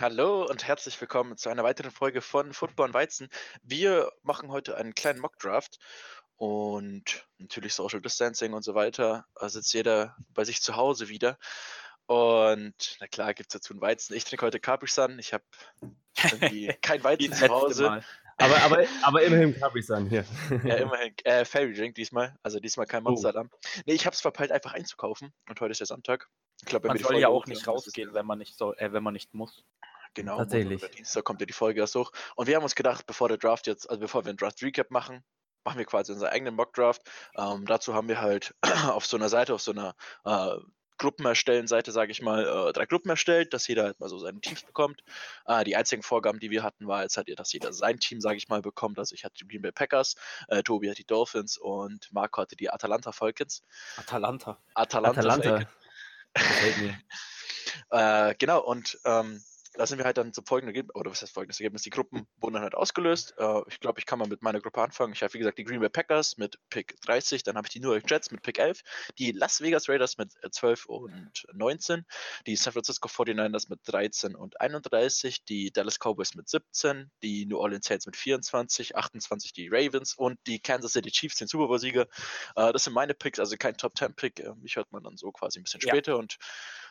Hallo und herzlich willkommen zu einer weiteren Folge von Football und Weizen. Wir machen heute einen kleinen Mock-Draft und natürlich Social Distancing und so weiter. Da sitzt jeder bei sich zu Hause wieder. Und na klar, gibt es dazu einen Weizen. Ich trinke heute Capri Sun. Ich habe irgendwie kein Weizen zu Hause. Aber, aber, aber immerhin Capri Sun hier. Ja, immerhin. Äh, Fairy Drink diesmal. Also diesmal kein Oh. Monster oh. Nee, ich habe es verpeilt, einfach einzukaufen. Und heute ist der Sonntag. Ich glaub, Man soll ja auch nicht rausgehen, wenn man nicht soll, äh, wenn man nicht muss. Genau, Tatsächlich. Montag oder Dienstag kommt ja die Folge erst hoch. Und wir haben uns gedacht, bevor der Draft jetzt, also bevor wir einen Draft Recap machen, machen wir quasi unseren eigenen Mock Draft. Ähm, dazu haben wir halt auf so einer Seite, auf so einer äh, Gruppen erstellen Seite, sage ich mal, äh, drei Gruppen erstellt, dass jeder halt mal so seine Teams bekommt. Äh, die einzigen Vorgaben, die wir hatten, war jetzt halt, dass jeder sein Team, sage ich mal, bekommt. Also ich hatte die Green Bay Packers, äh, Tobi hat die Dolphins und Marco hatte die Atalanta Falcons. Atalanta. Atalanta, Atalanta. Mir. Äh, genau, und ähm, da sind wir halt dann zum folgenden Ergebnis, oder was heißt folgendes Ergebnis? Die Gruppen wurden dann halt ausgelöst. Äh, ich glaube, ich kann mal mit meiner Gruppe anfangen. Ich habe, wie gesagt, die Green Bay Packers mit Pick 30, dann habe ich die New York Jets mit Pick 11, die Las Vegas Raiders mit äh, 12 und 19, die San Francisco 49ers mit 13 und 31, die Dallas Cowboys mit 17, die New Orleans Saints mit 24, 28 die Ravens und die Kansas City Chiefs, den Super Bowl-Sieger. Äh, das sind meine Picks, also kein Top-10-Pick. Äh, mich hört man dann so quasi ein bisschen Ja. später und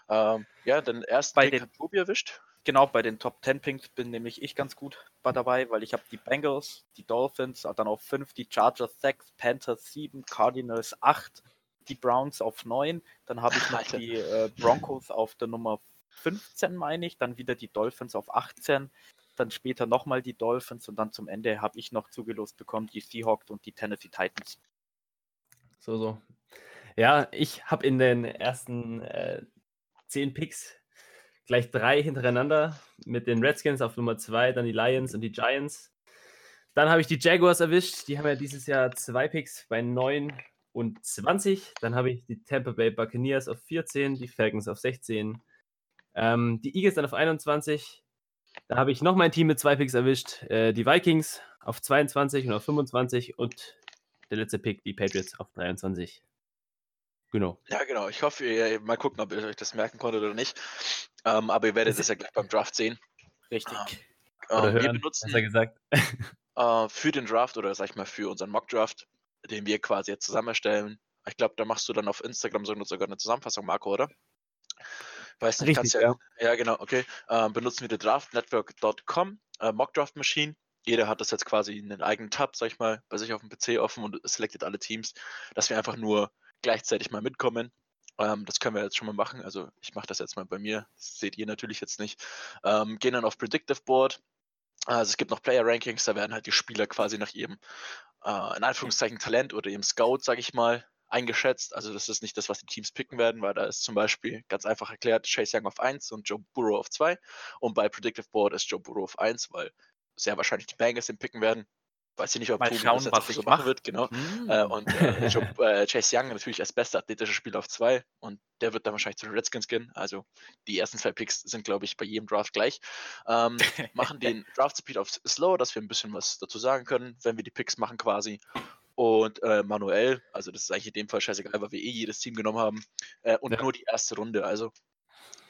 ähm, ja, den ersten Bei Pick den- hat Tobi erwischt. Genau, bei den Top 10 Picks bin nämlich ich ganz gut bei dabei, weil ich habe die Bengals, die Dolphins, dann auf 5, die Chargers 6, Panthers 7, Cardinals 8, die Browns auf 9, dann habe ich noch Alter. die äh, Broncos auf der Nummer 15, meine ich, dann wieder die Dolphins auf 18, dann später nochmal die Dolphins und dann zum Ende habe ich noch zugelost bekommen die Seahawks und die Tennessee Titans. So, so. Ja, ich habe in den ersten äh, zehn Picks gleich drei hintereinander mit den Redskins auf Nummer zwei, dann die Lions und die Giants. Dann habe ich die Jaguars erwischt. Die haben ja dieses Jahr zwei Picks bei 9 und 20. Dann habe ich die Tampa Bay Buccaneers auf 14, die Falcons auf 16, ähm, die Eagles dann auf 21. Da habe ich noch mein Team mit zwei Picks erwischt. Äh, die Vikings auf 22 und auf 25 und der letzte Pick, die Patriots auf 23. Genau. Ja, genau. Ich hoffe, ihr, mal gucken, ob ihr euch das merken konntet oder nicht. Ähm, aber ihr werdet Das- es ja gleich beim Draft sehen. Richtig. Ähm, Oder wir hören, benutzen besser gesagt. äh, für den Draft oder sag ich mal für unseren Mock-Draft, den wir quasi jetzt zusammen erstellen. Ich glaube, da machst du dann auf Instagram so- sogar eine Zusammenfassung, Marco, oder? Weiß nicht, kannst Richtig, ja, ja, genau, okay. Ähm, benutzen wir die draftnetwork.com, äh, Mock-Draft Machine. Jeder hat das jetzt quasi in einen eigenen Tab, sag ich mal, bei sich auf dem PC offen und selected alle Teams, dass wir einfach nur gleichzeitig mal mitkommen. Ähm, das können wir jetzt schon mal machen. Also ich mache das jetzt mal bei mir. Das seht ihr natürlich jetzt nicht. Ähm, gehen dann auf Predictive Board. Also es gibt noch Player Rankings, da werden halt die Spieler quasi nach ihrem, äh, in Anführungszeichen, Talent oder ihrem Scout, sag ich mal, eingeschätzt. Also das ist nicht das, was die Teams picken werden, weil da ist zum Beispiel ganz einfach erklärt Chase Young auf 1 und Joe Burrow auf 2. Und bei Predictive Board ist Joe Burrow auf 1, weil sehr wahrscheinlich die Bengals den picken werden. Weiß ich nicht, ob Mal Tobi schauen, das jetzt was so machen mach. wird, genau. Mm. Äh, und äh, Joe, äh, Chase Young natürlich als bester athletischer Spieler auf 2 und der wird dann wahrscheinlich zu den Redskins gehen. Also die ersten zwei Picks sind, glaube ich, bei jedem Draft gleich. Ähm, machen den Draft Speed auf Slow, dass wir ein bisschen was dazu sagen können, wenn wir die Picks machen quasi. Und äh, manuell, also das ist eigentlich in dem Fall scheißegal, weil wir eh jedes Team genommen haben. Äh, und Ja. nur die erste Runde. Also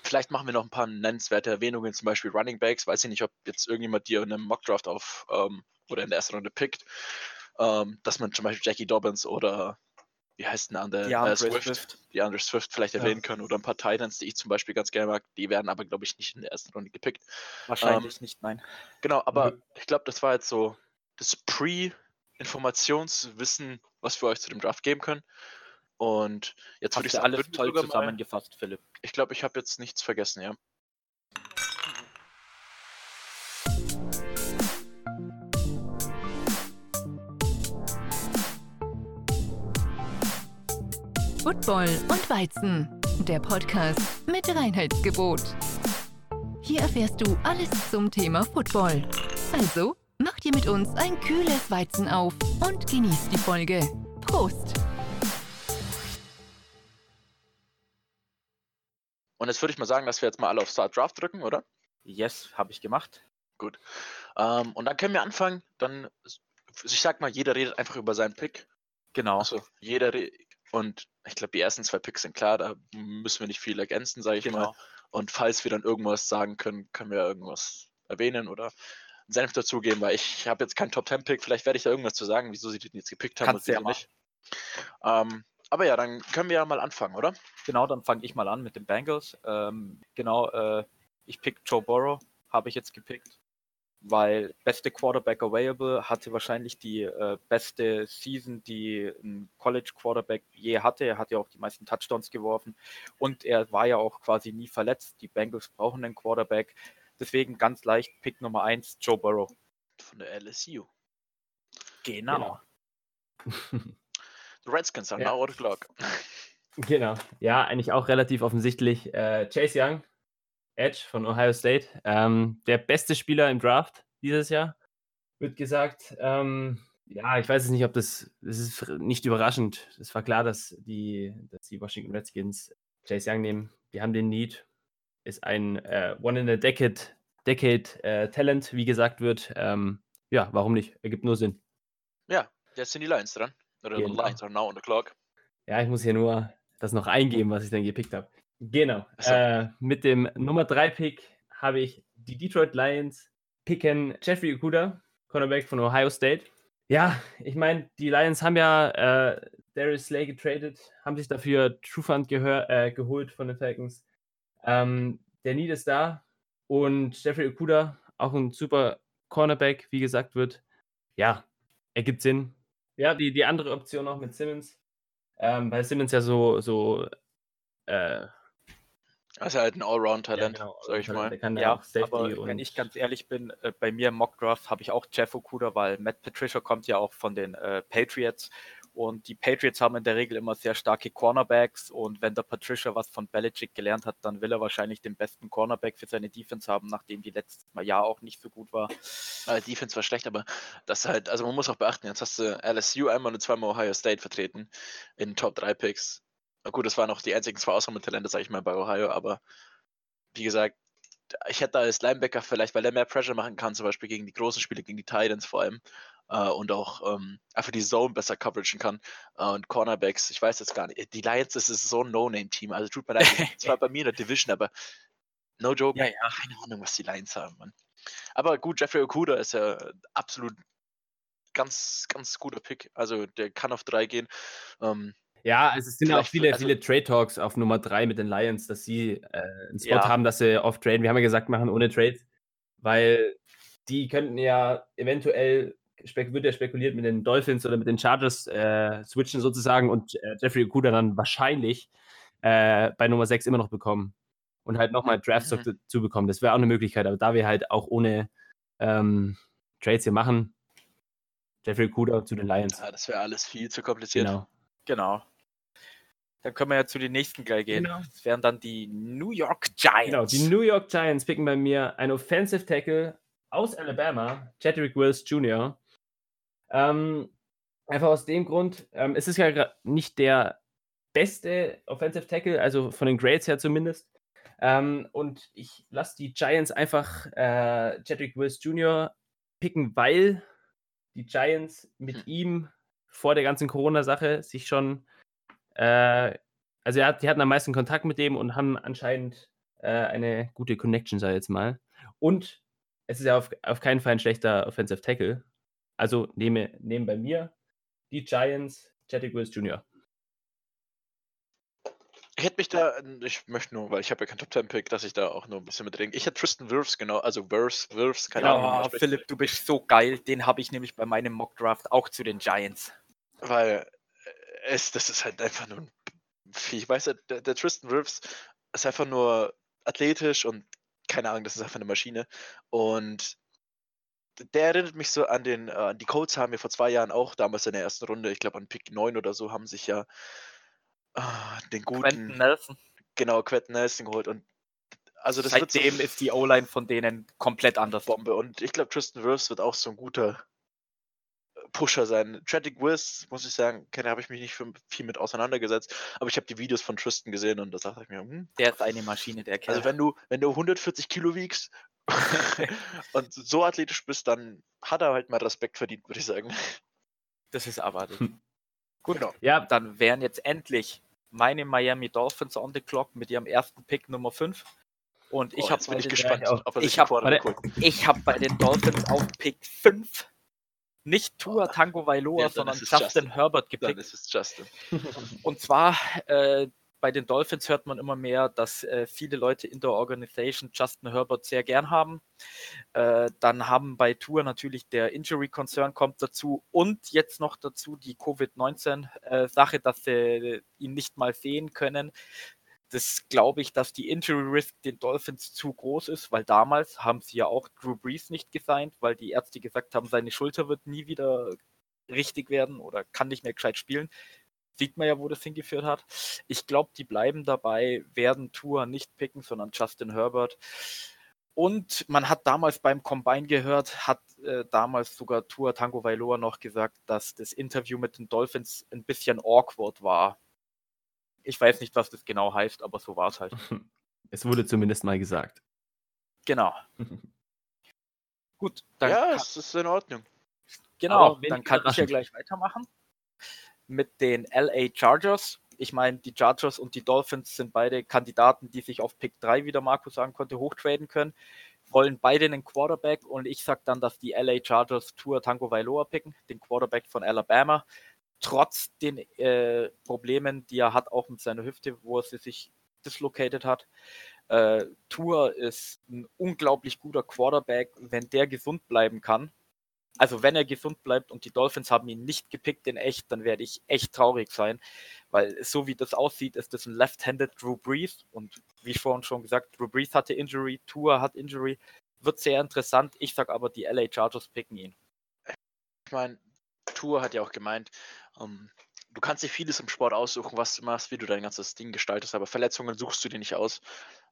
vielleicht machen wir noch ein paar nennenswerte Erwähnungen, zum Beispiel Running Backs. Weiß ich nicht, ob jetzt irgendjemand dir in einem Mockdraft auf ähm, oder in der ersten Runde pickt, ähm, dass man zum Beispiel Jackie Dobbins oder wie heißt denn der andere? Äh, Swift, Swift. die Andre Swift vielleicht Ja. erwähnen können oder ein paar Titans, die ich zum Beispiel ganz gerne mag. Die werden aber, glaube ich, nicht in der ersten Runde gepickt. Wahrscheinlich nicht, nein. Genau, aber Mhm. ich glaube, das war jetzt so das Pre-Informationswissen, was wir euch zu dem Draft geben können. Und jetzt würde Hast ich sagen, alles toll sogar mal, zusammengefasst, Philipp. ich glaube, ich habe jetzt nichts vergessen, ja. Football und Weizen, der Podcast mit Reinheitsgebot. Hier erfährst du alles zum Thema Football. Also, mach dir mit uns ein kühles Weizen auf und genieß die Folge. Prost! Und jetzt würde ich mal sagen, dass wir jetzt mal alle auf Start Draft drücken, oder? Yes, habe ich gemacht. Ähm, und dann können wir anfangen. Dann, ich sag mal, jeder redet einfach über seinen Pick. Genau. Achso, jeder und ich glaube, die ersten zwei Picks sind klar, da müssen wir nicht viel ergänzen, sage ich mal. genau. Und falls wir dann irgendwas sagen können, können wir irgendwas erwähnen oder einen Senf dazugeben, weil ich habe jetzt keinen Top 10 Pick. Vielleicht werde ich da irgendwas zu sagen, wieso sie den jetzt gepickt haben Kannst und ja wieso nicht. Ähm, aber ja, dann können wir ja mal anfangen, oder? Genau, dann fange ich mal an mit den Bengals. Ähm, genau, äh, ich pick Joe Burrow, habe ich jetzt gepickt, weil beste Quarterback available, hatte wahrscheinlich die äh, beste Season, die ein College Quarterback je hatte. Er hat ja auch die meisten Touchdowns geworfen und er war ja auch quasi nie verletzt. Die Bengals brauchen einen Quarterback. Deswegen ganz leicht Pick Nummer 1, Joe Burrow. Von der LSU. Genau. The Redskins are Ja. now out of clock. Genau. Ja, eigentlich auch relativ offensichtlich. Äh, Chase Young, Edge von Ohio State, ähm, der beste Spieler im Draft dieses Jahr, wird gesagt. Ähm, ja, ich weiß es nicht, ob das, das ist nicht überraschend. Es war klar, dass die, dass die Washington Redskins Chase Young nehmen. Die haben den Need. Ist ein äh, One in a Decade, Decade äh, Talent, wie gesagt wird. Ähm, ja, warum nicht? Ergibt nur Sinn. Ja, jetzt sind die Lions dran. Oder Genau. Lions are now on the clock. Ja, ich muss hier nur das noch eingeben, was ich dann gepickt habe. Genau. So. Äh, mit dem Nummer 3 Pick habe ich die Detroit Lions picken Jeffrey Okuda, Cornerback von Ohio State. Ja, ich meine, die Lions haben ja äh, Darius Slay getradet, haben sich dafür Trufant gehör, äh, geholt von den Falcons. Ähm, der Need ist da und Jeffrey Okuda, auch ein super Cornerback, wie gesagt wird. Ja, ergibt Sinn. Ja, die, die andere Option noch mit Simmons. Ähm, weil Simmons ja so, so äh, Also halt ein Allround-Talent, ja, genau, sag ich mal. Der kann ja, Ja, auch Safety aber und wenn ich ganz ehrlich bin, äh, bei mir im Mockdraft habe ich auch Jeff Okuda, weil Matt Patricia kommt ja auch von den äh, Patriots und die Patriots haben in der Regel immer sehr starke Cornerbacks und wenn der Patricia was von Belichick gelernt hat, dann will er wahrscheinlich den besten Cornerback für seine Defense haben, nachdem die letztes Mal Jahr auch nicht so gut war. Äh, Defense war schlecht, aber das halt, also man muss auch beachten, jetzt hast du LSU einmal und zweimal Ohio State vertreten in Top 3 Picks. Na gut, das waren auch die einzigen zwei Ausnahmetalente, sag ich mal, bei Ohio, aber wie gesagt, ich hätte als Linebacker vielleicht, weil er mehr Pressure machen kann, zum Beispiel gegen die großen Spiele, gegen die Titans vor allem, äh, und auch ähm, einfach die Zone besser coveragen kann. Äh, und Cornerbacks, ich weiß jetzt gar nicht, die Lions, das ist so ein No-Name-Team, also tut mir leid, zwar bei mir in der Division, aber no joke, Ja, ja. keine Ahnung, was die Lions haben, Mann. Aber gut, Jeffrey Okuda ist ja absolut ganz, ganz guter Pick. Also der kann auf drei gehen. Ähm, ja, also es sind ja auch Vielleicht- viele, also- viele Trade Talks auf Nummer 3 mit den Lions, dass sie äh, einen Spot Ja. haben, dass sie off traden. Wir haben ja gesagt, machen ohne Trades, weil die könnten ja eventuell, wird ja spekuliert, mit den Dolphins oder mit den Chargers äh, switchen sozusagen und äh, Jeffrey Okuda dann wahrscheinlich äh, bei Nummer 6 immer noch bekommen und halt nochmal Draftstock Mhm. dazu bekommen. Das wäre auch eine Möglichkeit, aber da wir halt auch ohne ähm, Trades hier machen, Jeffrey Okuda zu den Lions. ja, das wäre alles viel zu kompliziert. Genau. Genau. Dann können wir ja zu den nächsten gleich gehen. Genau. Das wären dann die New York Giants. Genau, die New York Giants picken bei mir einen Offensive Tackle aus Alabama, Chadwick Wills Jr. Ähm, einfach aus dem Grund, ähm, es ist ja nicht der beste Offensive Tackle, also von den Grades her zumindest. Ähm, und ich lasse die Giants einfach äh, Wills Jr. picken, weil die Giants mit Hm. ihm vor der ganzen Corona-Sache sich schon, äh, also er hat, die hatten am meisten Kontakt mit dem und haben anscheinend äh, eine gute Connection, sag ich jetzt mal. Und es ist ja auf, auf keinen Fall ein schlechter Offensive Tackle. Also nehme, nehmen bei mir die Giants Wills Jr. Ich hätte mich da, ich möchte nur, weil ich habe ja keinen Top 10 Pick, dass ich da auch nur ein bisschen mitreden. Ich hätte Tristan Wirfs, genau, also Wirfs, Wirfs, keine Ahnung. Ja, spricht. Philipp, du bist so geil. Den habe ich nämlich bei meinem Mockdraft auch zu den Giants. Weil äh, es, das ist halt einfach nur ein Vieh. Ich weiß, der, der Tristan Wirfs ist einfach nur athletisch und keine Ahnung, das ist einfach eine Maschine. Und der erinnert mich so an den, äh, die Colts haben wir vor zwei Jahren auch damals in der ersten Runde, ich glaube an Pick 9 oder so, haben sich ja ah, den guten, Quentin Nelson. genau, Quentin Nelson geholt. Und also das wird so Seitdem ist die O-Line von denen komplett anders. Bombe. Und ich glaube, Tristan Wirfs wird auch so ein guter Pusher sein. Tragic Wills, muss ich sagen, habe ich mich nicht für- viel mit auseinandergesetzt, aber ich habe die Videos von Tristan gesehen und da dachte ich mir, hm, Der ist eine Maschine, der Kerl. also wenn du, wenn du 140 Kilo wiegst und so athletisch bist, dann hat er halt mal Respekt verdient, würde ich sagen. das ist aber. Hm. Gut, Genau. Ja, dann wären jetzt endlich meine Miami Dolphins on the clock mit ihrem ersten Pick Nummer 5. Und ich Oh, habe bin ich gespannt, ich auch. ob er Ich sich hab- einen Quarterback warte. holt. ich hab bei den Dolphins auf Pick 5 nicht Tua Tango Vailoa, Ja, dann sondern Justin Justin. Herbert Dann gepickt. ist es Justin. Und zwar äh, bei den Dolphins hört man immer mehr, dass äh, viele Leute in der Organisation Justin Herbert sehr gern haben. Äh, dann haben bei Tour natürlich der Injury Concern kommt dazu und jetzt noch dazu die Covid-19-Sache, dass sie ihn nicht mal sehen können. Das glaube ich, dass die Injury Risk den Dolphins zu groß ist, weil damals haben sie ja auch Drew Brees nicht gesigned, weil die Ärzte gesagt haben, seine Schulter wird nie wieder richtig werden oder kann nicht mehr gescheit spielen. Sieht man ja, wo das hingeführt hat. Ich glaube, die bleiben dabei, werden Tour nicht picken, sondern Justin Herbert. Und man hat damals beim Combine gehört, hat äh, damals sogar Tour Tango Vailoa noch gesagt, dass das Interview mit den Dolphins ein bisschen awkward war. Ich weiß nicht, was das genau heißt, aber so war es halt. Es wurde zumindest mal gesagt. Genau. Gut, dann ja, es ist in Ordnung. genau, aber dann kann ich ja gleich weitermachen mit den LA Chargers. Ich meine, die Chargers und die Dolphins sind beide Kandidaten, die sich auf Pick 3, wie der Markus sagen konnte, hochtraden können. Wollen beide einen Quarterback und ich sage dann, dass die LA Chargers Tour Tango Vailoa picken, den Quarterback von Alabama. Trotz den äh, Problemen, die er hat, auch mit seiner Hüfte, wo er sie sich dislocated hat. Äh, Tour ist ein unglaublich guter Quarterback, wenn der gesund bleiben kann. Also wenn er gesund bleibt und die Dolphins haben ihn nicht gepickt in echt, dann werde ich echt traurig sein, weil so wie das aussieht, ist das ein Left-Handed Drew Brees und wie vorhin schon gesagt, Drew Brees hatte Injury, Tour hat Injury, wird sehr interessant. Ich sag aber, die LA Chargers picken ihn. Ich meine, Tour hat ja auch gemeint, ähm, du kannst dir vieles im Sport aussuchen, was du machst, wie du dein ganzes Ding gestaltest, aber Verletzungen suchst du dir nicht aus.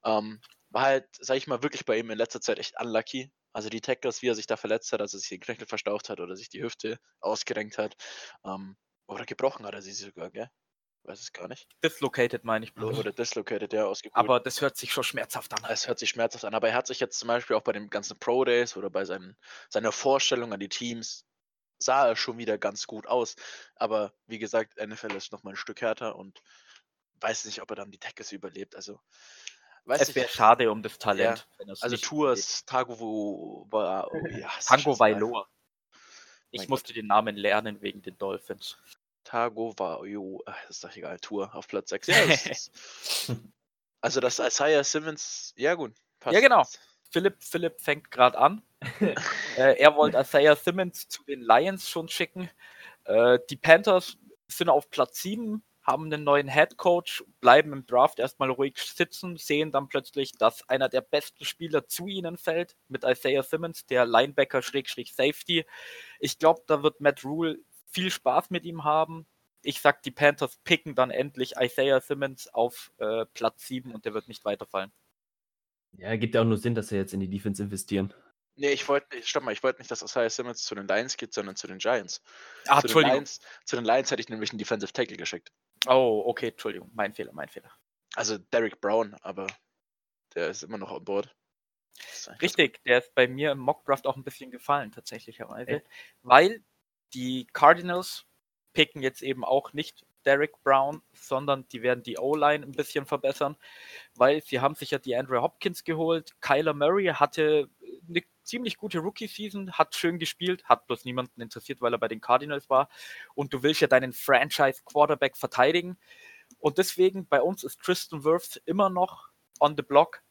Ähm, war halt, sag ich mal, wirklich bei ihm in letzter Zeit echt unlucky. Also die Tackles, wie er sich da verletzt hat, also sich den Knöchel verstaucht hat oder sich die Hüfte ausgerenkt hat. Ähm, oder gebrochen hat er sie sogar, gell? Weiß es gar nicht. Dislocated meine ich bloß. Oder dislocated, ja, ausgekugelt. Aber das hört sich schon schmerzhaft an. Es hört sich schmerzhaft an, aber er hat sich jetzt zum Beispiel auch bei den ganzen Pro Days oder bei seinen, seiner Vorstellung an die Teams, sah er schon wieder ganz gut aus. Aber wie gesagt, NFL ist nochmal ein Stück härter und weiß nicht, ob er dann die Tackles überlebt. Also, weiß Es wäre schade um das Talent. wenn er's Also Tours, Tago oh, ja, ist Tango Vailoa. Ich Mein musste den Namen lernen wegen den Dolphins. Tago ach, ist doch egal, Tour auf Platz 6. Ja, das ist, also das Isaiah Simmons, ja gut. Ja, genau. Philipp, Philipp fängt gerade an. äh, er wollte Isaiah Simmons zu den Lions schon schicken. Äh, die Panthers sind auf Platz 7, haben einen neuen Head Coach, bleiben im Draft erstmal ruhig sitzen, sehen dann plötzlich, dass einer der besten Spieler zu ihnen fällt, mit Isaiah Simmons, der Linebacker-Safety. Ich glaube, da wird Matt Rule viel Spaß mit ihm haben. Ich sag, die Panthers picken dann endlich Isaiah Simmons auf äh, Platz 7 und der wird nicht weiterfallen. Ja, gibt ja auch nur Sinn, dass sie jetzt in die Defense investieren. Nee, ich wollte, stopp mal, ich wollte nicht, dass Isaiah Simmons zu den Lions geht, sondern zu den Giants. Ah, zu, den Entschuldigung. Lions, zu den Lions hätte ich nämlich einen Defensive Tackle geschickt. Oh, okay, Entschuldigung, mein Fehler, mein Fehler. Also Derek Brown, aber der ist immer noch ist eigentlich Richtig, der ist bei mir im Mockdraft auch ein bisschen gefallen, tatsächlicherweise. Echt? Weil die Cardinals picken jetzt eben auch nicht Derek Brown, sondern die werden die O-Line ein bisschen verbessern, weil sie haben sich ja die Andrew Hopkins geholt. Kyler Murray hatte eine ziemlich gute Rookie-Season, hat schön gespielt, hat bloß niemanden interessiert, weil er bei den Cardinals war. Und du willst ja deinen Franchise-Quarterback verteidigen. Und deswegen bei uns ist Tristan Wirfs immer noch on the block.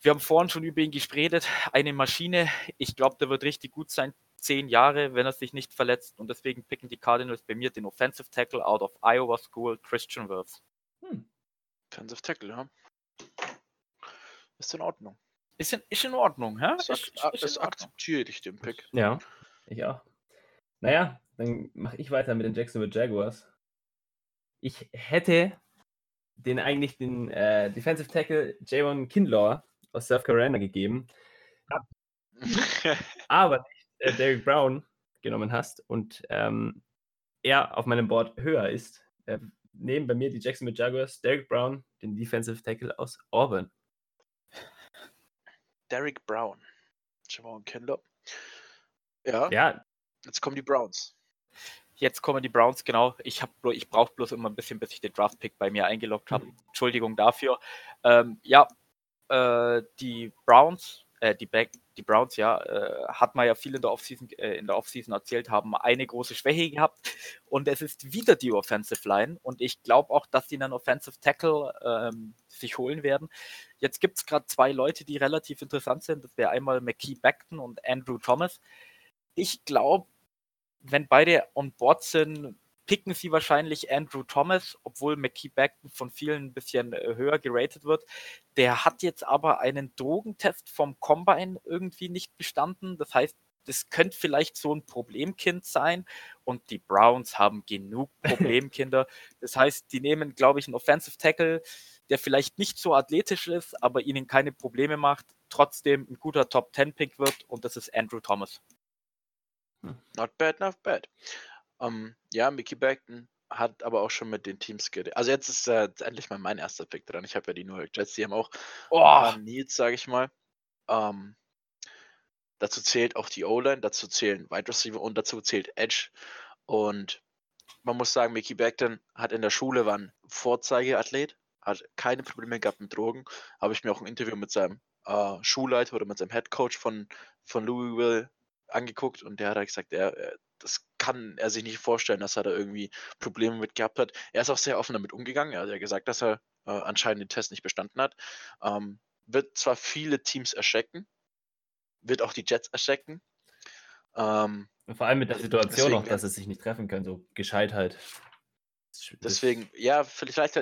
Wir haben vorhin schon über ihn gesprochen. Eine Maschine. Ich glaube, der wird richtig gut sein. Zehn Jahre, wenn er sich nicht verletzt. Und deswegen picken die Cardinals bei mir den Offensive Tackle out of Iowa School, Christian Wirfs. Hm. Defensive Tackle, ja. Ist in Ordnung. Ist in, ist in Ordnung, hä? Das, Ist, ist, das ist in Ordnung. akzeptiere ich den Pick. Ja, ich auch. Naja, dann mache ich weiter mit den Jacksonville Jaguars. Ich hätte den eigentlich den äh, Defensive Tackle Javon Kinlaw aus South Carolina gegeben, aber nicht äh, Derek Brown genommen hast und ähm, er auf meinem Board höher ist, äh, nehmen bei mir die Jacksonville Jaguars Derek Brown, den Defensive Tackle aus Auburn. Derek Brown. Javon Kindler. Ja, Ja, jetzt kommen die Browns. Jetzt kommen die Browns, genau. Ich, hab ich brauche bloß immer ein bisschen, bis ich den Draft-Pick bei mir eingeloggt habe. Entschuldigung dafür. Ähm, ja, äh, die Browns, äh, die, Back, die Browns, ja, äh, hat man ja viel in der Offseason, äh, in der Offseason erzählt, haben eine große Schwäche gehabt und es ist wieder die Offensive Line und ich glaube auch, dass sie einen Offensive Tackle ähm, sich holen werden. Jetzt gibt es gerade zwei Leute, die relativ interessant sind. Das wäre einmal McKee Beckton und Andrew Thomas. Ich glaube, wenn beide on board sind, picken sie wahrscheinlich Andrew Thomas, obwohl McKee Beckton von vielen ein bisschen äh, höher geratet wird. Der hat jetzt aber einen Drogentest vom Combine irgendwie nicht bestanden. Das heißt, das könnte vielleicht so ein Problemkind sein. Und die Browns haben genug Problemkinder. Das heißt, die nehmen, glaube ich, einen Offensive Tackle, der vielleicht nicht so athletisch ist, aber ihnen keine Probleme macht, trotzdem ein guter Top 10 Pick wird. Und das ist Andrew Thomas. Not bad, not bad. Um, ja, Mickey Beckton hat aber auch schon mit den Teams geredet. Also jetzt ist äh, endlich mal mein erster Pick dran. Ich habe ja die New York Jets, die haben auch Oh, Needs, sage ich mal. Ähm, dazu zählt auch die O-Line, dazu zählen Wide Receiver und dazu zählt Edge. Und man muss sagen, Mickey Beckton hat in der Schule war ein Vorzeigeathlet, hat keine Probleme gehabt mit Drogen. Habe ich mir auch ein Interview mit seinem äh, Schulleiter oder mit seinem Head Coach von, von Louisville angeguckt und der hat halt gesagt, er, er, das kann er sich nicht vorstellen, dass er da irgendwie Probleme mit gehabt hat. Er ist auch sehr offen damit umgegangen. Er hat ja gesagt, dass er äh, anscheinend den Test nicht bestanden hat. Ähm, wird zwar viele Teams erschrecken, wird auch die Jets erschrecken. Ähm, Vor allem mit der Situation Deswegen, auch, dass sie sich nicht treffen können, so Gescheitheit. Das- deswegen, ja, vielleicht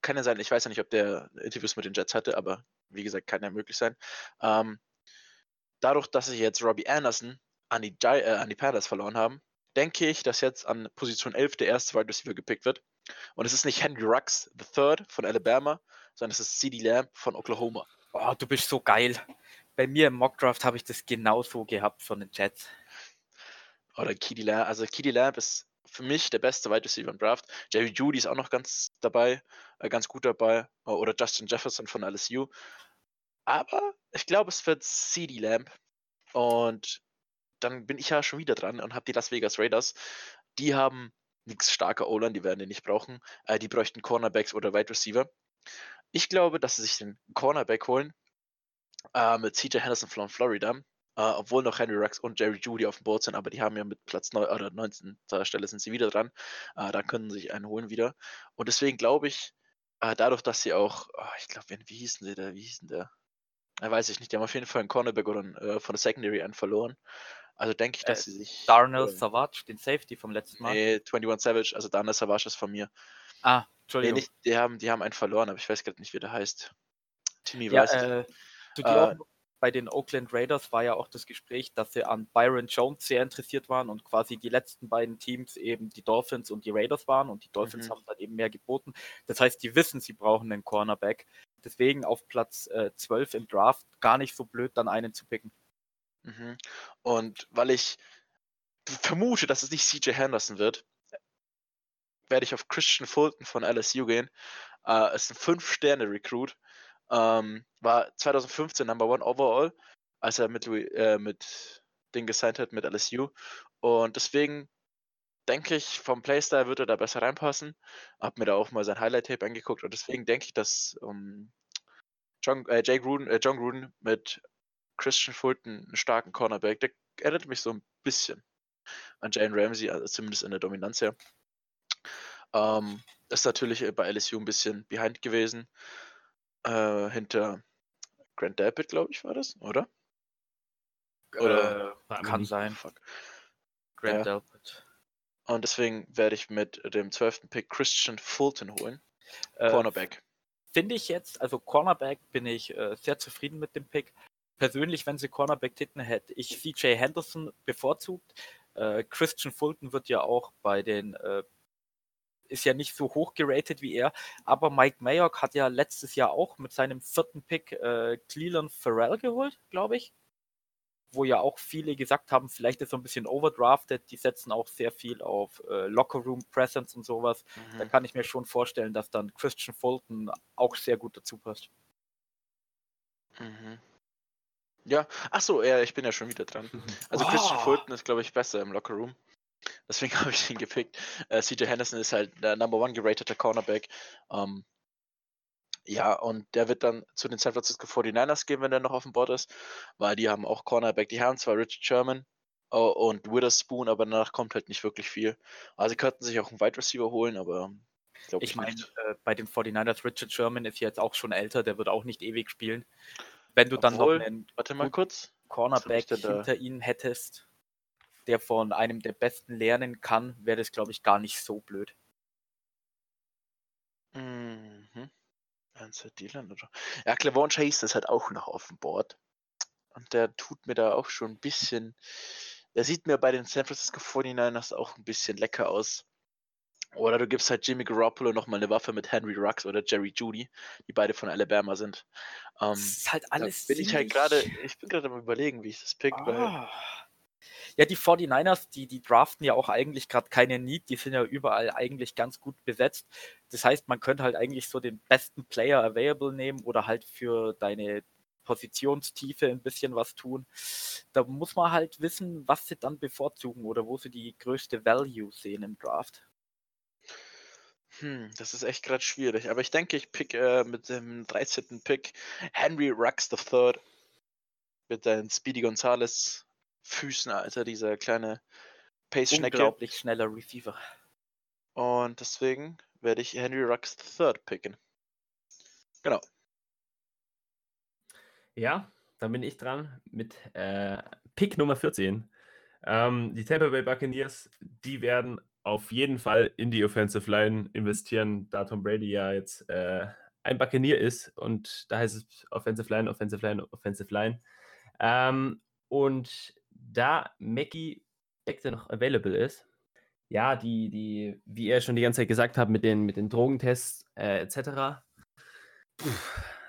kann ja sein, ich weiß ja nicht, ob der Interviews mit den Jets hatte, aber wie gesagt, kann ja möglich sein. Ähm, dadurch, dass sie jetzt Robbie Anderson an die, Gi äh, an die Panthers verloren haben, denke ich, dass jetzt an Position 11 der erste Wide Receiver gepickt wird. Und es ist nicht Henry Rux III von Alabama, sondern es ist CD Lamb von Oklahoma. oh, du bist so geil. Bei mir im Mockdraft habe ich das genauso gehabt von den Jets. Oder Keedy Lamb. Also Keedy Lamb ist für mich der beste Wide Receiver im Draft. Jerry Judy ist auch noch ganz dabei, äh, ganz gut dabei. Äh, Oder Justin Jefferson von LSU. Aber ich glaube, es wird CD Lamb. Und dann bin ich ja schon wieder dran und habe die Las Vegas Raiders. Die haben nichts starker O-Line, die werden den nicht brauchen. Äh, die bräuchten Cornerbacks oder Wide Receiver. Ich glaube, dass sie sich den Cornerback holen äh, mit CJ Henderson von Florida. Äh, obwohl noch Henry Rux und Jerry Judy auf dem Board sind, aber die haben ja mit Platz 9 oder 19. Stelle sind sie wieder dran. Äh, dann können sie sich einen holen wieder. Und deswegen glaube ich, äh, dadurch, dass sie auch, oh, ich glaube, wie hießen sie da, wie hießen der? Äh, weiß ich nicht, die haben auf jeden Fall einen Cornerback oder einen, von der Secondary einen verloren. Also denke ich, dass Äh, sie sich. Darnell holen. Savage, den Safety vom letzten Mal. Nee, 21 Savage, also Daniel Savage ist von mir. Ah, Nee, Entschuldigung. nicht, die haben, die haben einen verloren, aber ich weiß gerade nicht, wie der heißt. Timmy ja, weiß äh, dir Äh, bei den Oakland Raiders war ja auch das Gespräch, dass sie an Byron Jones sehr interessiert waren und quasi die letzten beiden Teams eben die Dolphins und die Raiders waren und die Dolphins Mhm. haben dann eben mehr geboten. Das heißt, die wissen, sie brauchen einen Cornerback. Deswegen auf Platz äh, 12 im Draft gar nicht so blöd, dann einen zu picken. Mhm. Und weil ich vermute, dass es nicht CJ Henderson wird, werde ich auf Christian Fulton von LSU gehen. Äh, ist ein 5-Sterne-Recruit. Ähm, war 2015 Number One Overall, als er mit, Louis- äh, mit Ding gesigned hat, mit LSU. Und deswegen denke ich, vom Playstyle wird er da besser reinpassen. Hab mir da auch mal sein Highlight-Tape angeguckt und deswegen denke ich, dass um, John, äh, Jay Gruden, äh, John Gruden mit Christian Fulton einen starken Cornerback, der erinnert mich so ein bisschen an Jane Ramsey, also zumindest in der Dominanz her. Ähm, ist natürlich äh, bei LSU ein bisschen behind gewesen. Äh, hinter Grant Delpit, glaube ich, war das, oder? Oder- äh, kann sein. Fuck. Grant Ja. Delpit. Und deswegen werde ich mit dem 12. Pick Christian Fulton holen. Äh, Cornerback. finde ich jetzt, also Cornerback bin ich äh, sehr zufrieden mit dem Pick. Persönlich, wenn sie Cornerback titten, hätte ich CJ Henderson bevorzugt. Äh, Christian Fulton wird ja auch bei den, äh, ist ja nicht so hoch geratet wie er, aber Mike Mayock hat ja letztes Jahr auch mit seinem vierten Pick äh, Cleland Farrell geholt, glaube ich. Wo ja auch viele gesagt haben, vielleicht ist er ein bisschen overdrafted. Die setzen auch sehr viel auf äh, Locker Room Presence und sowas. Da Mhm. kann ich mir schon vorstellen, dass dann Christian Fulton auch sehr gut dazu passt. Mhm. Ja, ach so, ja, ich bin ja schon wieder dran. Also Christian Oh. Fulton ist, glaube ich, besser im Lockerroom. Deswegen habe ich ihn gepickt. Äh, CJ Henderson ist halt der Number One gerateter Cornerback. Ähm, Ja, und der wird dann zu den San Francisco 49ers gehen, wenn der noch auf dem Board ist, weil die haben auch Cornerback. Die haben zwar Richard Sherman oh, und Witherspoon, aber danach kommt halt nicht wirklich viel. Also sie könnten sich auch einen Wide Receiver holen, aber ich, ich meine, äh, bei den 49ers, Richard Sherman ist jetzt auch schon älter, der wird auch nicht ewig spielen. Wenn du dann Obwohl, noch einen warte mal kurz. Cornerback hinter ihnen hättest, der von einem der Besten lernen kann, wäre das, glaube ich, gar nicht so blöd. Mhm. Dylan oder? Ja, Clevon Chase ist halt auch noch auf dem Board. Und der tut mir da auch schon ein bisschen. Der sieht mir bei den San Francisco 49ers auch ein bisschen lecker aus. Oder du gibst halt Jimmy Garoppolo nochmal eine Waffe mit Henry Rux oder Jerry Judy, die beide von Alabama sind. Ähm, das ist halt alles. Bin ich halt gerade, ich bin gerade am überlegen, wie ich das pick. Ah. Ja, die 49ers, die, die draften ja auch eigentlich gerade keine Need, die sind ja überall eigentlich ganz gut besetzt. Das heißt, man könnte halt eigentlich so den besten Player available nehmen oder halt für deine Positionstiefe ein bisschen was tun. Da muss man halt wissen, was sie dann bevorzugen oder wo sie die größte Value sehen im Draft. Hm, das ist echt gerade schwierig. Aber ich denke, ich pick äh, mit dem 13. Pick Henry Rux III mit deinen Speedy Gonzales Füßen, Alter, dieser kleine Pace-Schnecke. Unglaublich schneller Receiver. Und deswegen werde ich Henry Rux III picken. Genau. Ja, dann bin ich dran mit äh, Pick Nummer 14. Ähm, die Tampa Bay Buccaneers, die werden auf jeden Fall in die Offensive Line investieren, da Tom Brady ja jetzt äh, ein Buccaneer ist und da heißt es Offensive Line, Offensive Line, Offensive Line. Ähm, und da Mackie Beckter noch available ist, ja, die, die, wie er schon die ganze Zeit gesagt hat, mit den, mit den Drogentests äh, etc.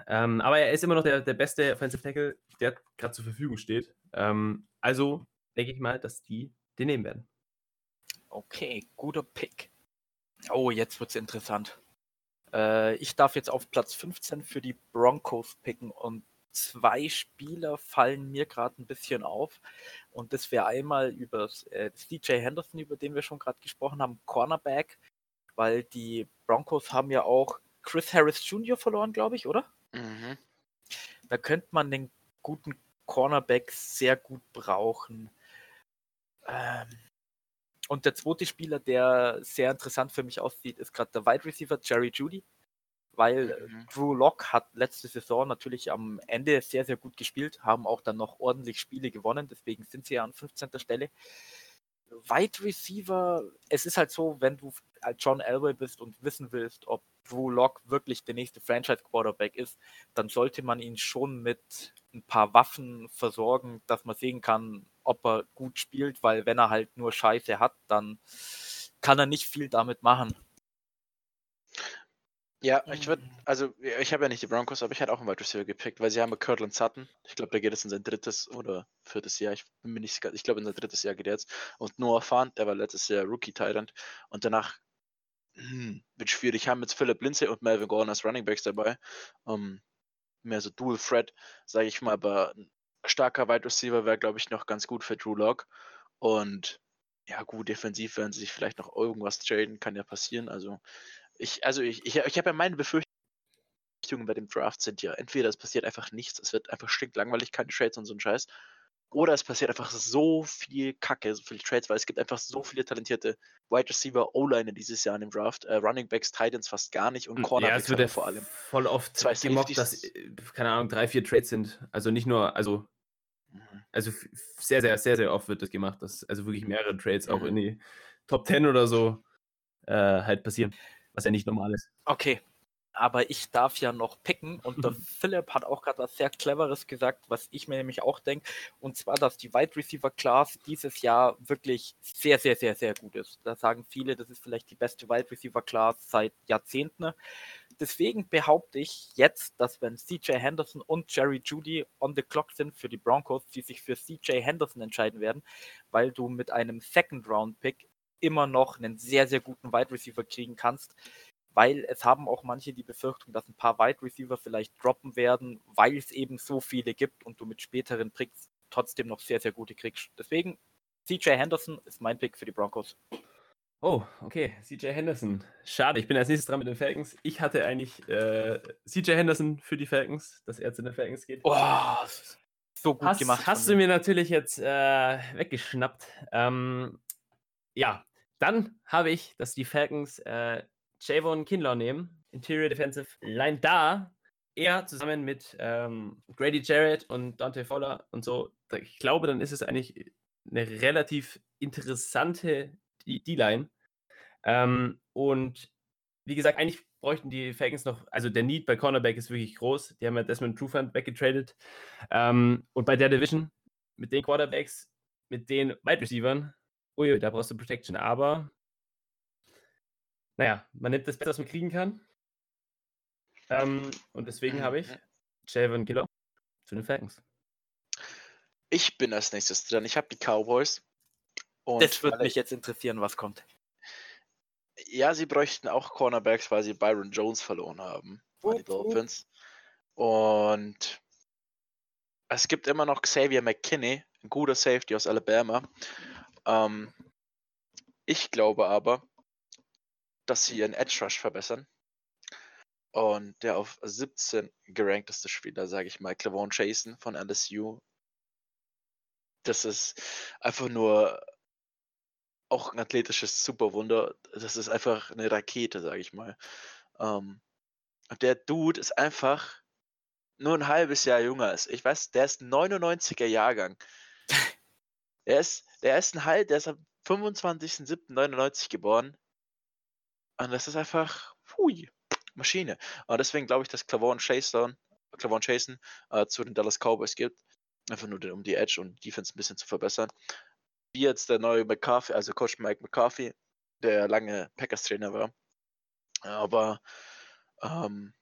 Ähm, aber er ist immer noch der, der beste Offensive Tackle, der gerade zur Verfügung steht. Ähm, also denke ich mal, dass die den nehmen werden. Okay, guter Pick. Oh, jetzt wird es interessant. Äh, ich darf jetzt auf Platz 15 für die Broncos picken und zwei Spieler fallen mir gerade ein bisschen auf. Und das wäre einmal über äh, DJ Henderson, über den wir schon gerade gesprochen haben, Cornerback, weil die Broncos haben ja auch Chris Harris Jr. verloren, glaube ich, oder? Mhm. Da könnte man den guten Cornerback sehr gut brauchen. Ähm, und der zweite Spieler, der sehr interessant für mich aussieht, ist gerade der Wide Receiver Jerry Judy, weil mhm. Drew Lock hat letzte Saison natürlich am Ende sehr, sehr gut gespielt, haben auch dann noch ordentlich Spiele gewonnen, deswegen sind sie ja an 15. Stelle. Wide Receiver, es ist halt so, wenn du John Elway bist und wissen willst, ob Drew Lock wirklich der nächste Franchise Quarterback ist, dann sollte man ihn schon mit ein paar Waffen versorgen, dass man sehen kann, ob er gut spielt, weil wenn er halt nur Scheiße hat, dann kann er nicht viel damit machen. Ja, ich würde, also ich habe ja nicht die Broncos, aber ich hätte auch einen Wide Receiver gepickt, weil sie haben Kirtland Sutton. Ich glaube, der geht jetzt in sein drittes oder viertes Jahr. Ich bin mir nicht ich glaube, in sein drittes Jahr geht er jetzt. Und Noah Fant, der war letztes Jahr Rookie Tyrant. Und danach hm, wird schwierig. Haben jetzt Philip Lindsay und Melvin Gordon als Running Backs dabei. Um, mehr so Dual Threat, sage ich mal, aber starker Wide Receiver wäre, glaube ich, noch ganz gut für Drew Lock. Und ja, gut, defensiv werden sie sich vielleicht noch irgendwas traden, kann ja passieren. Also ich, also ich, ich, ich habe ja meine Befürchtungen bei dem Draft sind ja, entweder es passiert einfach nichts, es wird einfach stinklangweilig, keine Trades und so ein Scheiß, oder es passiert einfach so viel Kacke, so viele Trades, weil es gibt einfach so viele talentierte Wide Receiver, O-Liner dieses Jahr in dem Draft, äh, Running Backs, Titans fast gar nicht und Cornerbacks ja, vor allem. Voll oft Zwei gemobbt, dass, äh, keine Ahnung, drei, vier Trades sind. Also nicht nur, also. Also sehr, sehr, sehr, sehr oft wird das gemacht, dass also wirklich mehrere Trades mhm. auch in die Top 10 oder so äh, halt passieren, was ja nicht normal ist. Okay, aber ich darf ja noch picken und der mhm. Philipp hat auch gerade was sehr Cleveres gesagt, was ich mir nämlich auch denke, und zwar, dass die Wide Receiver Class dieses Jahr wirklich sehr, sehr, sehr, sehr gut ist. Da sagen viele, das ist vielleicht die beste Wide Receiver Class seit Jahrzehnten. Deswegen behaupte ich jetzt, dass wenn CJ Henderson und Jerry Judy on the clock sind für die Broncos, die sich für CJ Henderson entscheiden werden, weil du mit einem Second Round Pick immer noch einen sehr, sehr guten Wide Receiver kriegen kannst, weil es haben auch manche die Befürchtung, dass ein paar Wide Receiver vielleicht droppen werden, weil es eben so viele gibt und du mit späteren Picks trotzdem noch sehr, sehr gute kriegst. Deswegen CJ Henderson ist mein Pick für die Broncos. Oh, okay. CJ Henderson. Schade, ich bin als nächstes dran mit den Falcons. Ich hatte eigentlich äh, CJ Henderson für die Falcons, dass er zu den Falcons geht. Oh, so gut hast, gemacht. Hast du mir natürlich jetzt äh, weggeschnappt. Ähm, ja, dann habe ich, dass die Falcons äh, Javon Kinlaw nehmen, Interior Defensive Line da. Er zusammen mit ähm, Grady Jarrett und Dante Fowler und so. Ich glaube, dann ist es eigentlich eine relativ interessante D-Line. Ähm, und wie gesagt, eigentlich bräuchten die Falcons noch, also der Need bei Cornerback ist wirklich groß. Die haben ja Desmond Trufant weggetradet. Ähm, und bei der Division mit den Quarterbacks, mit den Wide Receivers, ui, da brauchst du Protection. Aber naja, man nimmt das Beste, was man kriegen kann. Ähm, und deswegen habe ich Javon Killer zu den Falcons. Ich bin als nächstes dran. Ich habe die Cowboys. Und das würde mich jetzt interessieren, was kommt. Ja, sie bräuchten auch Cornerbacks, weil sie Byron Jones verloren haben. Uh, die Dolphins. Und es gibt immer noch Xavier McKinney, ein guter Safety aus Alabama. Ähm, ich glaube aber, dass sie ihren Edge Rush verbessern. Und der auf 17 gerankteste Spieler, sage ich mal, Clavon Chasen von LSU. Das ist einfach nur auch ein athletisches Superwunder. Das ist einfach eine Rakete, sage ich mal. Ähm, der Dude ist einfach nur ein halbes Jahr jünger als ich weiß, der ist 99er Jahrgang. der ist, der ist ein halb, der ist am 25.07.99 geboren. Und das ist einfach, hui, Maschine. Und deswegen glaube ich, dass Clavon Chason, Clavon Chason äh, zu den Dallas Cowboys gibt. Einfach nur um die Edge und Defense ein bisschen zu verbessern. Wie jetzt der neue McCarthy, also Coach Mike McCarthy, der lange Packers-Trainer war. Aber ähm,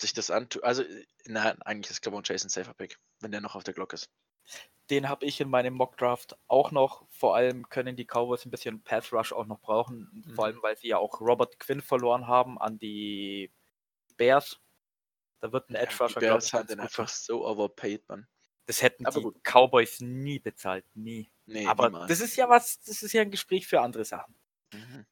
sich das antut, also nein, eigentlich ist Clavon Chase ein safer Pick, wenn der noch auf der Glocke ist. Den habe ich in meinem Mockdraft auch noch. Vor allem können die Cowboys ein bisschen Pass Rush auch noch brauchen. Mhm. Vor allem, weil sie ja auch Robert Quinn verloren haben an die Bears. Da wird ein Edge Rusher, ja, glaube ich, halt einfach so overpaid, man. Das hätten Aber die gut. Cowboys nie bezahlt, nie. Nee, Aber niemals. das ist ja was, das ist ja ein Gespräch für andere Sachen. Mhm.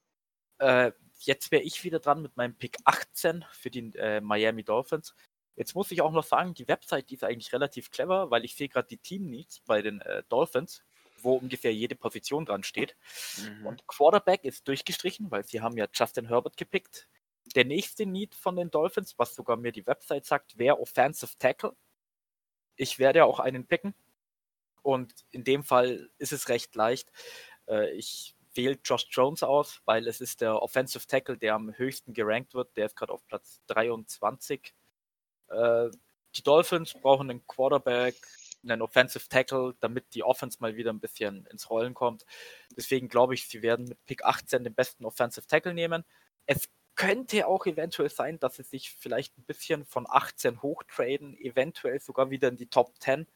Äh, jetzt wäre ich wieder dran mit meinem Pick 18 für die äh, Miami Dolphins. Jetzt muss ich auch noch sagen, die Website, die ist eigentlich relativ clever, weil ich sehe gerade die Team Needs bei den äh, Dolphins, wo ungefähr jede Position dran steht. Mhm. Und Quarterback ist durchgestrichen, weil sie haben ja Justin Herbert gepickt. Der nächste Need von den Dolphins, was sogar mir die Website sagt, wäre Offensive Tackle. Ich werde auch einen picken. Und in dem Fall ist es recht leicht. Äh, ich wähle Josh Jones aus, weil es ist der Offensive Tackle, der am höchsten gerankt wird. Der ist gerade auf Platz 23 äh, die Dolphins brauchen einen Quarterback, einen Offensive Tackle, damit die Offense mal wieder ein bisschen ins Rollen kommt. Deswegen glaube ich, sie werden mit Pick 18 den besten Offensive Tackle nehmen. Es könnte auch eventuell sein, dass sie sich vielleicht ein bisschen von 18 hochtraden, eventuell sogar wieder in die Top 10,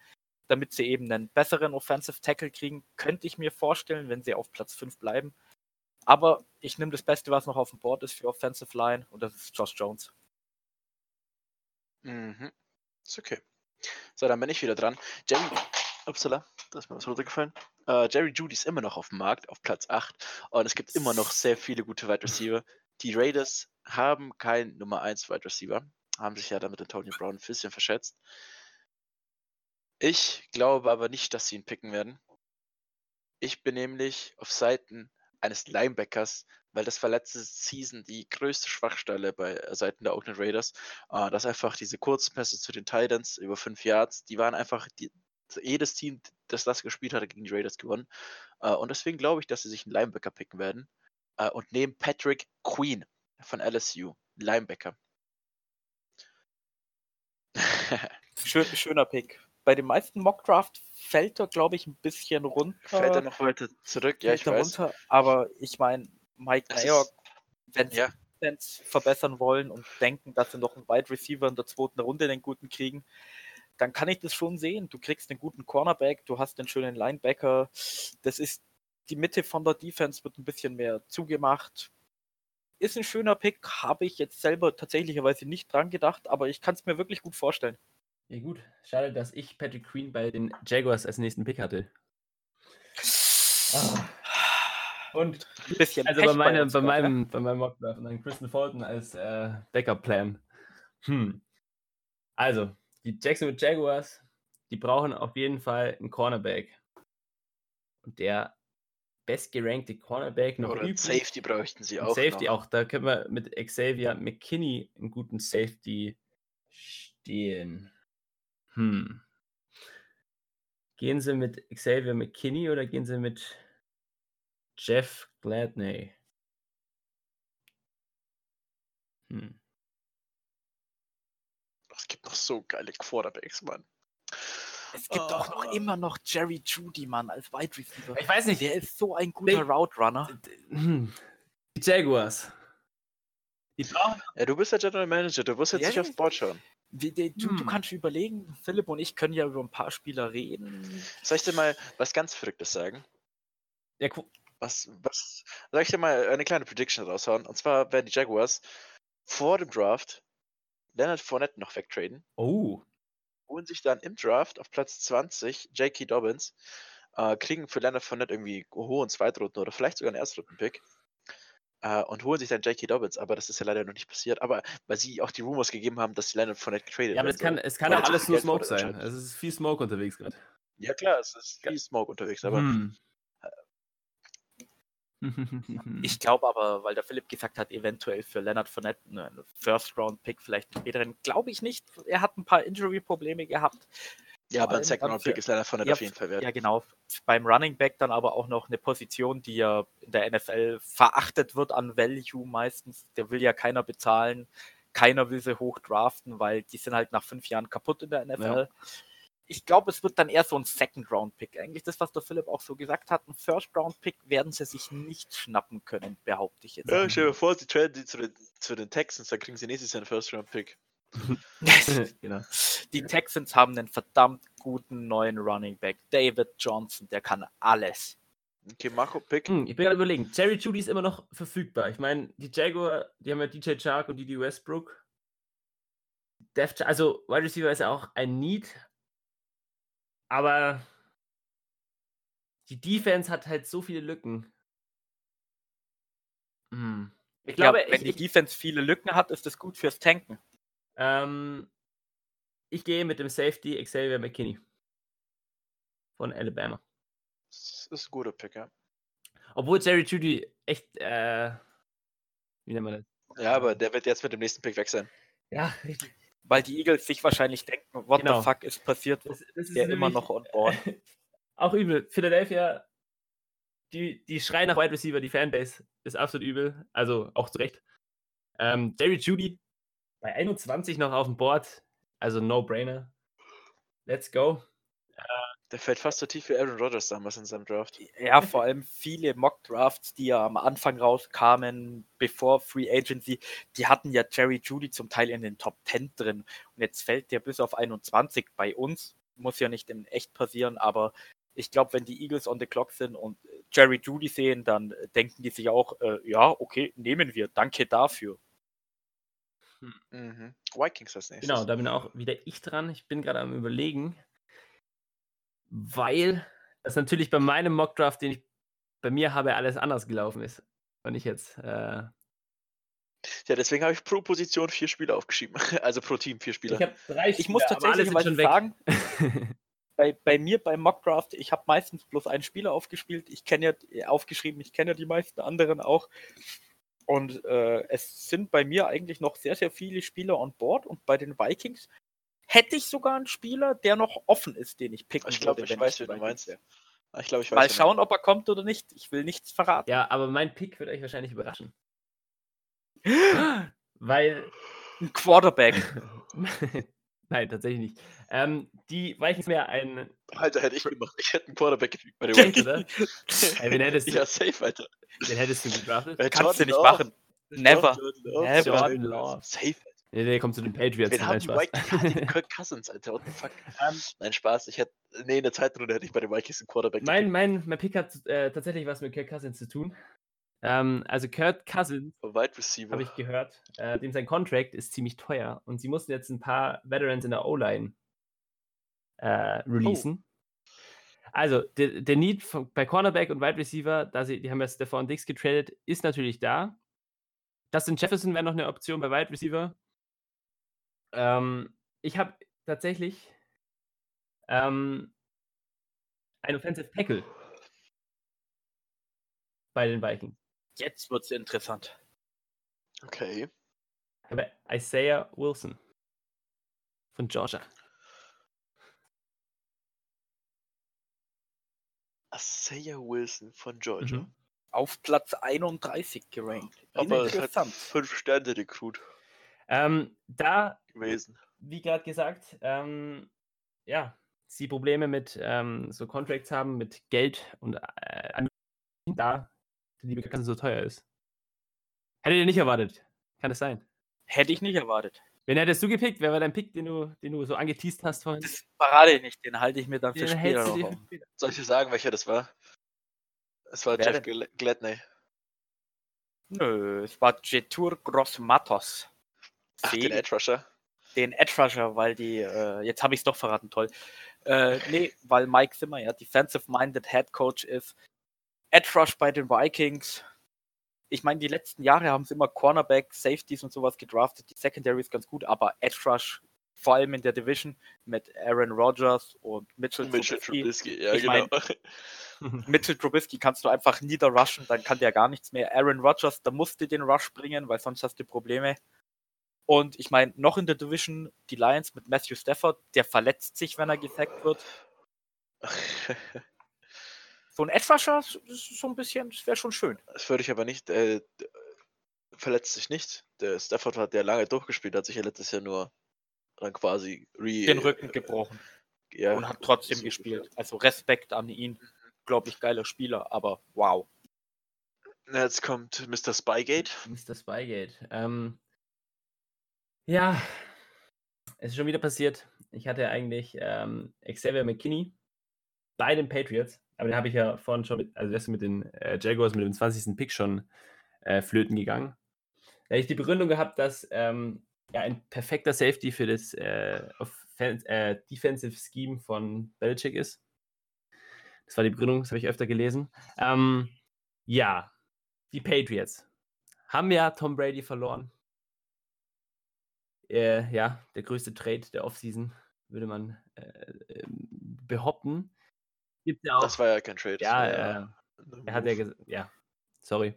damit sie eben einen besseren Offensive Tackle kriegen. Könnte ich mir vorstellen, wenn sie auf Platz 5 bleiben. Aber ich nehme das Beste, was noch auf dem Board ist für Offensive Line und das ist Josh Jones. Mhm. Ist okay. So, dann bin ich wieder dran. Jerry, upsala, da ist mir was runtergefallen. Uh, Jerry Judy ist immer noch auf dem Markt, auf Platz 8. Und es gibt immer noch sehr viele gute Wide Receiver. Die Raiders haben keinen Nummer 1 Wide Receiver. Haben sich ja damit Antonio Brown ein bisschen verschätzt. Ich glaube aber nicht, dass sie ihn picken werden. Ich bin nämlich auf Seiten eines Linebackers, weil das war letzte Season die größte Schwachstelle bei äh, Seiten der Oakland Raiders, äh, dass einfach diese Kurzpässe zu den Titans über fünf Yards, die waren einfach die, jedes Team, das das gespielt hatte, gegen die Raiders gewonnen. Äh, und deswegen glaube ich, dass sie sich einen Linebacker picken werden äh, und nehmen Patrick Queen von LSU, Linebacker. Schön, schöner Pick bei den meisten Mockdraft fällt er, glaube ich, ein bisschen runter. Fällt er noch weiter zurück, ja, ich weiß. Runter, aber ich meine, Mike Mayock, wenn sie ja. verbessern wollen und denken, dass sie noch einen Wide Receiver in der zweiten Runde den guten kriegen, dann kann ich das schon sehen. Du kriegst einen guten Cornerback, du hast einen schönen Linebacker. Das ist die Mitte von der Defense wird ein bisschen mehr zugemacht. Ist ein schöner Pick, habe ich jetzt selber tatsächlicherweise nicht dran gedacht, aber ich kann es mir wirklich gut vorstellen. Ja, gut. Schade, dass ich Patrick Queen bei den Jaguars als nächsten Pick hatte. Ah. Und Ein bisschen also bei, meinem, uns bei, meinem, bei meinem Mockdraft und dann Kristen Fulton als äh, Backup-Plan. Hm. Also, die Jacksonville Jaguars, die brauchen auf jeden Fall einen Cornerback. Und der bestgerankte Cornerback noch Oder übrig. Safety bräuchten sie auch. Safety noch. auch. Da können wir mit Xavier McKinney einen guten Safety stehen. Hm. Gehen Sie mit Xavier McKinney oder gehen Sie mit Jeff Gladney? Hm. Es gibt noch so geile Quarterbacks, Mann. Es gibt auch noch Ah. immer noch Jerry Judy, Mann, als Wide Receiver. Ich weiß nicht. Der ist so ein guter Big- Route Runner. Hm. Die Jaguars. Die brauchen. Ja, du bist der General Manager, du musst jetzt Ja, nicht aufs Board schauen. Wie, die, du, du Hm. kannst überlegen, Philipp und ich können ja über ein paar Spieler reden. Soll ich dir mal was ganz Verrücktes sagen? Ja, gu- Was, was, soll ich dir mal eine kleine Prediction raushauen? Und zwar werden die Jaguars vor dem Draft Leonard Fournette noch wegtraden, oh. holen sich dann im Draft auf Platz 20 J.K. Dobbins, äh, kriegen für Leonard Fournette irgendwie einen hohen Zweitrunden oder vielleicht sogar einen Erstrunden-Pick äh, und holen sich dann J.K. Dobbins, aber das ist ja leider noch nicht passiert, aber weil sie auch die Rumors gegeben haben, dass Leonard Fournette getradet Ja, aber werden es kann, soll. es kann alles nur Smoke sein. Es ist viel Smoke unterwegs gerade. Ja klar, es ist viel Smoke unterwegs, aber Hm. Ich glaube aber, weil der Philipp gesagt hat, eventuell für Leonard Fournette einen First-Round-Pick vielleicht einen späteren, glaube ich nicht. Er hat ein paar Injury-Probleme gehabt. Ja, aber ein Second Round Pick ist Leonard Fournette Ja, auf jeden Fall wert. Ja, genau. Beim Running Back dann aber auch noch eine Position, die ja in der NFL verachtet wird an Value meistens. Der will ja keiner bezahlen. Keiner will sie hoch draften, weil die sind halt nach fünf Jahren kaputt in der NFL. Ich glaube, es wird dann eher so ein Second-Round-Pick. Eigentlich das, was der Philipp auch so gesagt hat. Ein First-Round-Pick werden sie sich nicht schnappen können, behaupte ich jetzt. Ja, stell dir vor, sie traden die zu den, zu den Texans, dann kriegen sie nächstes Jahr einen First Round Pick. genau. Die Texans haben einen verdammt guten neuen Running Back. David Johnson, der kann alles. Okay, Marco Pick. Hm, ich bin gerade überlegen. Jerry Judy ist immer noch verfügbar. Ich meine, die Jaguar, die haben ja DJ Chark und Didi Westbrook. Def, also Wide Receiver ist ja auch ein Need. Aber die Defense hat halt so viele Lücken. Hm. Ich glaube, ja, wenn ich, die ich, Defense viele Lücken hat, ist das gut fürs Tanken. Ähm, ich gehe mit dem Safety Xavier McKinney von Alabama. Das ist ein guter Pick, ja. Obwohl Jerry Judy echt, äh, wie nennt man das? Ja, aber der wird jetzt mit dem nächsten Pick weg sein. Ja, richtig. Weil die Eagles sich wahrscheinlich denken, what Genau. the fuck ist passiert, Das, das ist der immer noch on board. auch übel. Philadelphia, die, die schreien nach Wide Receiver, die Fanbase ist absolut übel. Also auch zu Recht. Ähm, Jerry Judy bei 21 noch auf dem Board. Also No-Brainer. Let's go. Der fällt fast so tief wie Aaron Rodgers damals in seinem Draft. Ja, vor allem viele Mock-Drafts, die ja am Anfang rauskamen, bevor Free Agency, die hatten ja Jerry Judy zum Teil in den Top 10 drin. Und jetzt fällt der bis auf 21 bei uns. Muss ja nicht in echt passieren, aber ich glaube, wenn die Eagles on the clock sind und Jerry Judy sehen, dann denken die sich auch, äh, ja, okay, nehmen wir, danke dafür. Mhm. Vikings als nächstes. Genau, da bin auch wieder ich dran. Ich bin gerade am überlegen, weil das natürlich bei meinem Mockdraft, den ich bei mir habe, alles anders gelaufen ist. Und ich jetzt, äh, Ja, deswegen habe ich pro Position vier Spieler aufgeschrieben. Also pro Team vier Spieler. ich habe drei Ich muss Spieler, aber alle tatsächlich mal sagen, bei, bei mir beim Mockdraft, ich habe meistens bloß einen Spieler aufgespielt. Ich kenne ja aufgeschrieben, ich kenne ja die meisten anderen auch. Und äh, es sind bei mir eigentlich noch sehr, sehr viele Spieler on board. Und bei den Vikings hätte ich sogar einen Spieler, der noch offen ist, den ich picken Ich glaube, würde. ich wenn weiß, die wen du meinst. Ah, Ich glaube, ich weiß. Mal schauen, ob er kommt oder nicht. Ich will nichts verraten. Ja, aber mein Pick wird euch wahrscheinlich überraschen. Weil. Ein Quarterback. Nein, tatsächlich nicht. Ähm, die Vikings mehr ein. Alter, hätte ich gemacht. Ich hätte einen Quarterback gefügt bei den Vikings. oder? Ey, wen hättest du, Ja, safe, Alter. wen hättest du gedraftet? Äh, Kannst du nicht machen. Never. Never. Jordan Love. Safe. Alter. Nee, nee, kommt zu den Patriots. Wen Nein, haben die. Vikings? Den Kirk Cousins, Alter. What the fuck? Ähm, Nein, Spaß. Ich hätte. Nee, in der zweiten Runde hätte ich bei den Vikings einen Quarterback mein, mein, mein Pick hat äh, tatsächlich was mit Kirk Cousins zu tun. Ähm, also Kirk Cousins, habe ich gehört, äh, dem sein Contract ist ziemlich teuer und sie mussten jetzt ein paar Veterans in der O-Line äh, releasen. Also, der, der Need von, bei Cornerback und Wide Receiver, da sie, die haben ja Stefan Dix getradet, ist natürlich da. Justin Jefferson wäre noch eine Option bei Wide Receiver. Ähm, ich habe tatsächlich ähm, einen Offensive Tackle bei den Vikings. Jetzt wird es interessant. Okay. Aber Isaiah Wilson von Georgia. Isaiah Wilson von Georgia. Mhm. Auf Platz 31 gerankt. Aber es hat interessant. fünf Sterne Recruit Ähm, da, gewesen. wie gerade gesagt, ähm, ja, sie Probleme mit ähm, so Contracts haben, mit Geld und äh, da die ganz so teuer ist. Hättet ihr nicht erwartet? Kann das sein? Hätte ich nicht erwartet. Wen hättest du gepickt? Wer war dein Pick, den du, den du so angeteased hast vorhin? Das verrate ich nicht, den halte ich mir dann für Den später hältst du noch für später. Soll ich dir sagen, welcher das war? Es war Wer Jeff Gl Gladney. Nö, es war Jetur Gross Matos. Ach, den Edge Rusher. den Edge Rusher, weil die, äh, jetzt habe ich es doch verraten, toll. Äh, nee, weil Mike Zimmer ja Defensive-Minded Head Coach ist. Edge Rush bei den Vikings. Ich meine, die letzten Jahre haben sie immer Cornerback, Safeties und sowas gedraftet. Die Secondary ist ganz gut, aber Edge Rush, vor allem in der Division mit Aaron Rodgers und Mitchell, Mitchell Trubisky. Trubisky, ja Ich genau. mein- Mitchell Trubisky kannst du einfach niederrushen, dann kann der gar nichts mehr. Aaron Rodgers, da musst du den Rush bringen, weil sonst hast du Probleme. Und ich meine, noch in der Division die Lions mit Matthew Stafford, der verletzt sich, wenn er gesackt wird. So ein ist so ein bisschen, das wäre schon schön. das würde ich aber nicht. Äh, verletzt sich nicht. Der Stafford hat ja lange durchgespielt, hat sich ja letztes Jahr nur dann quasi re Den Rücken gebrochen ja, und hat trotzdem so gespielt. Also Respekt an ihn. Glaube ich, geiler Spieler, aber wow. Jetzt kommt Mr. Spygate. Mr. Spygate. Ähm, ja, es ist schon wieder passiert. Ich hatte eigentlich ähm, Xavier McKinney bei den Patriots, aber den habe ich ja vorhin schon mit, also der ist mit den äh, Jaguars mit dem 20. Pick schon äh, flöten gegangen. Da hätte ich die Begründung gehabt, dass ähm, er ein perfekter Safety für das äh, äh, Defensive Scheme von Belichick ist. Das war die Begründung, das habe ich öfter gelesen. Ähm, ja, die Patriots haben ja Tom Brady verloren. Äh, ja, der größte Trade der Offseason, würde man äh, ähm, behaupten. Gibt ja auch. Das war ja kein Trade. ja, war äh, er hat ja gesagt, ja, sorry.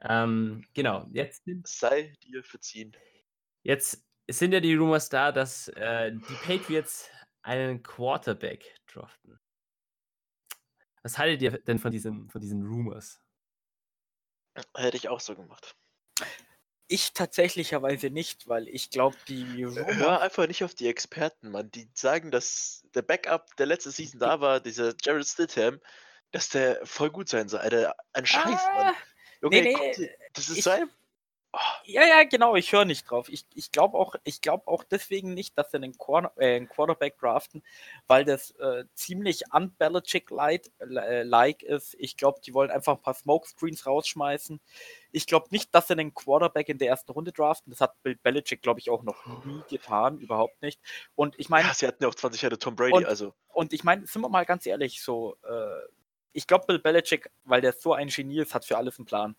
Ähm, genau, jetzt sind, Sei dir verziehen. jetzt sind ja die Rumors da, dass äh, die Patriots einen Quarterback draften. Was haltet ihr denn von diesen, von diesen Rumors? Hätte ich auch so gemacht. Ich tatsächlicherweise nicht, weil ich glaube, die Hör einfach nicht auf die Experten, Mann. Die sagen, dass der Backup, der letzte Season da war, dieser Jared Stidham, dass der voll gut sein soll. Alter, ein Scheiß, Mann. Ah, nee, guck nee, dir- das ist ich- so ein. Ja, ja, genau, ich höre nicht drauf. Ich, ich glaube auch, ich glaub auch deswegen nicht, dass sie einen, Corner, äh, einen Quarterback draften, weil das äh, ziemlich un-Belichick-like ist. Ich glaube, die wollen einfach ein paar Smokescreens rausschmeißen. Ich glaube nicht, dass sie einen Quarterback in der ersten Runde draften. Das hat Bill Belichick, glaube ich, auch noch nie getan, überhaupt nicht. Und ich meine, Ja, sie hatten ja auch 20 Jahre Tom Brady, Und- also. und ich meine, sind wir mal ganz ehrlich, so, äh, ich glaube, Bill Belichick, weil der so ein Genie ist, hat für alles einen Plan.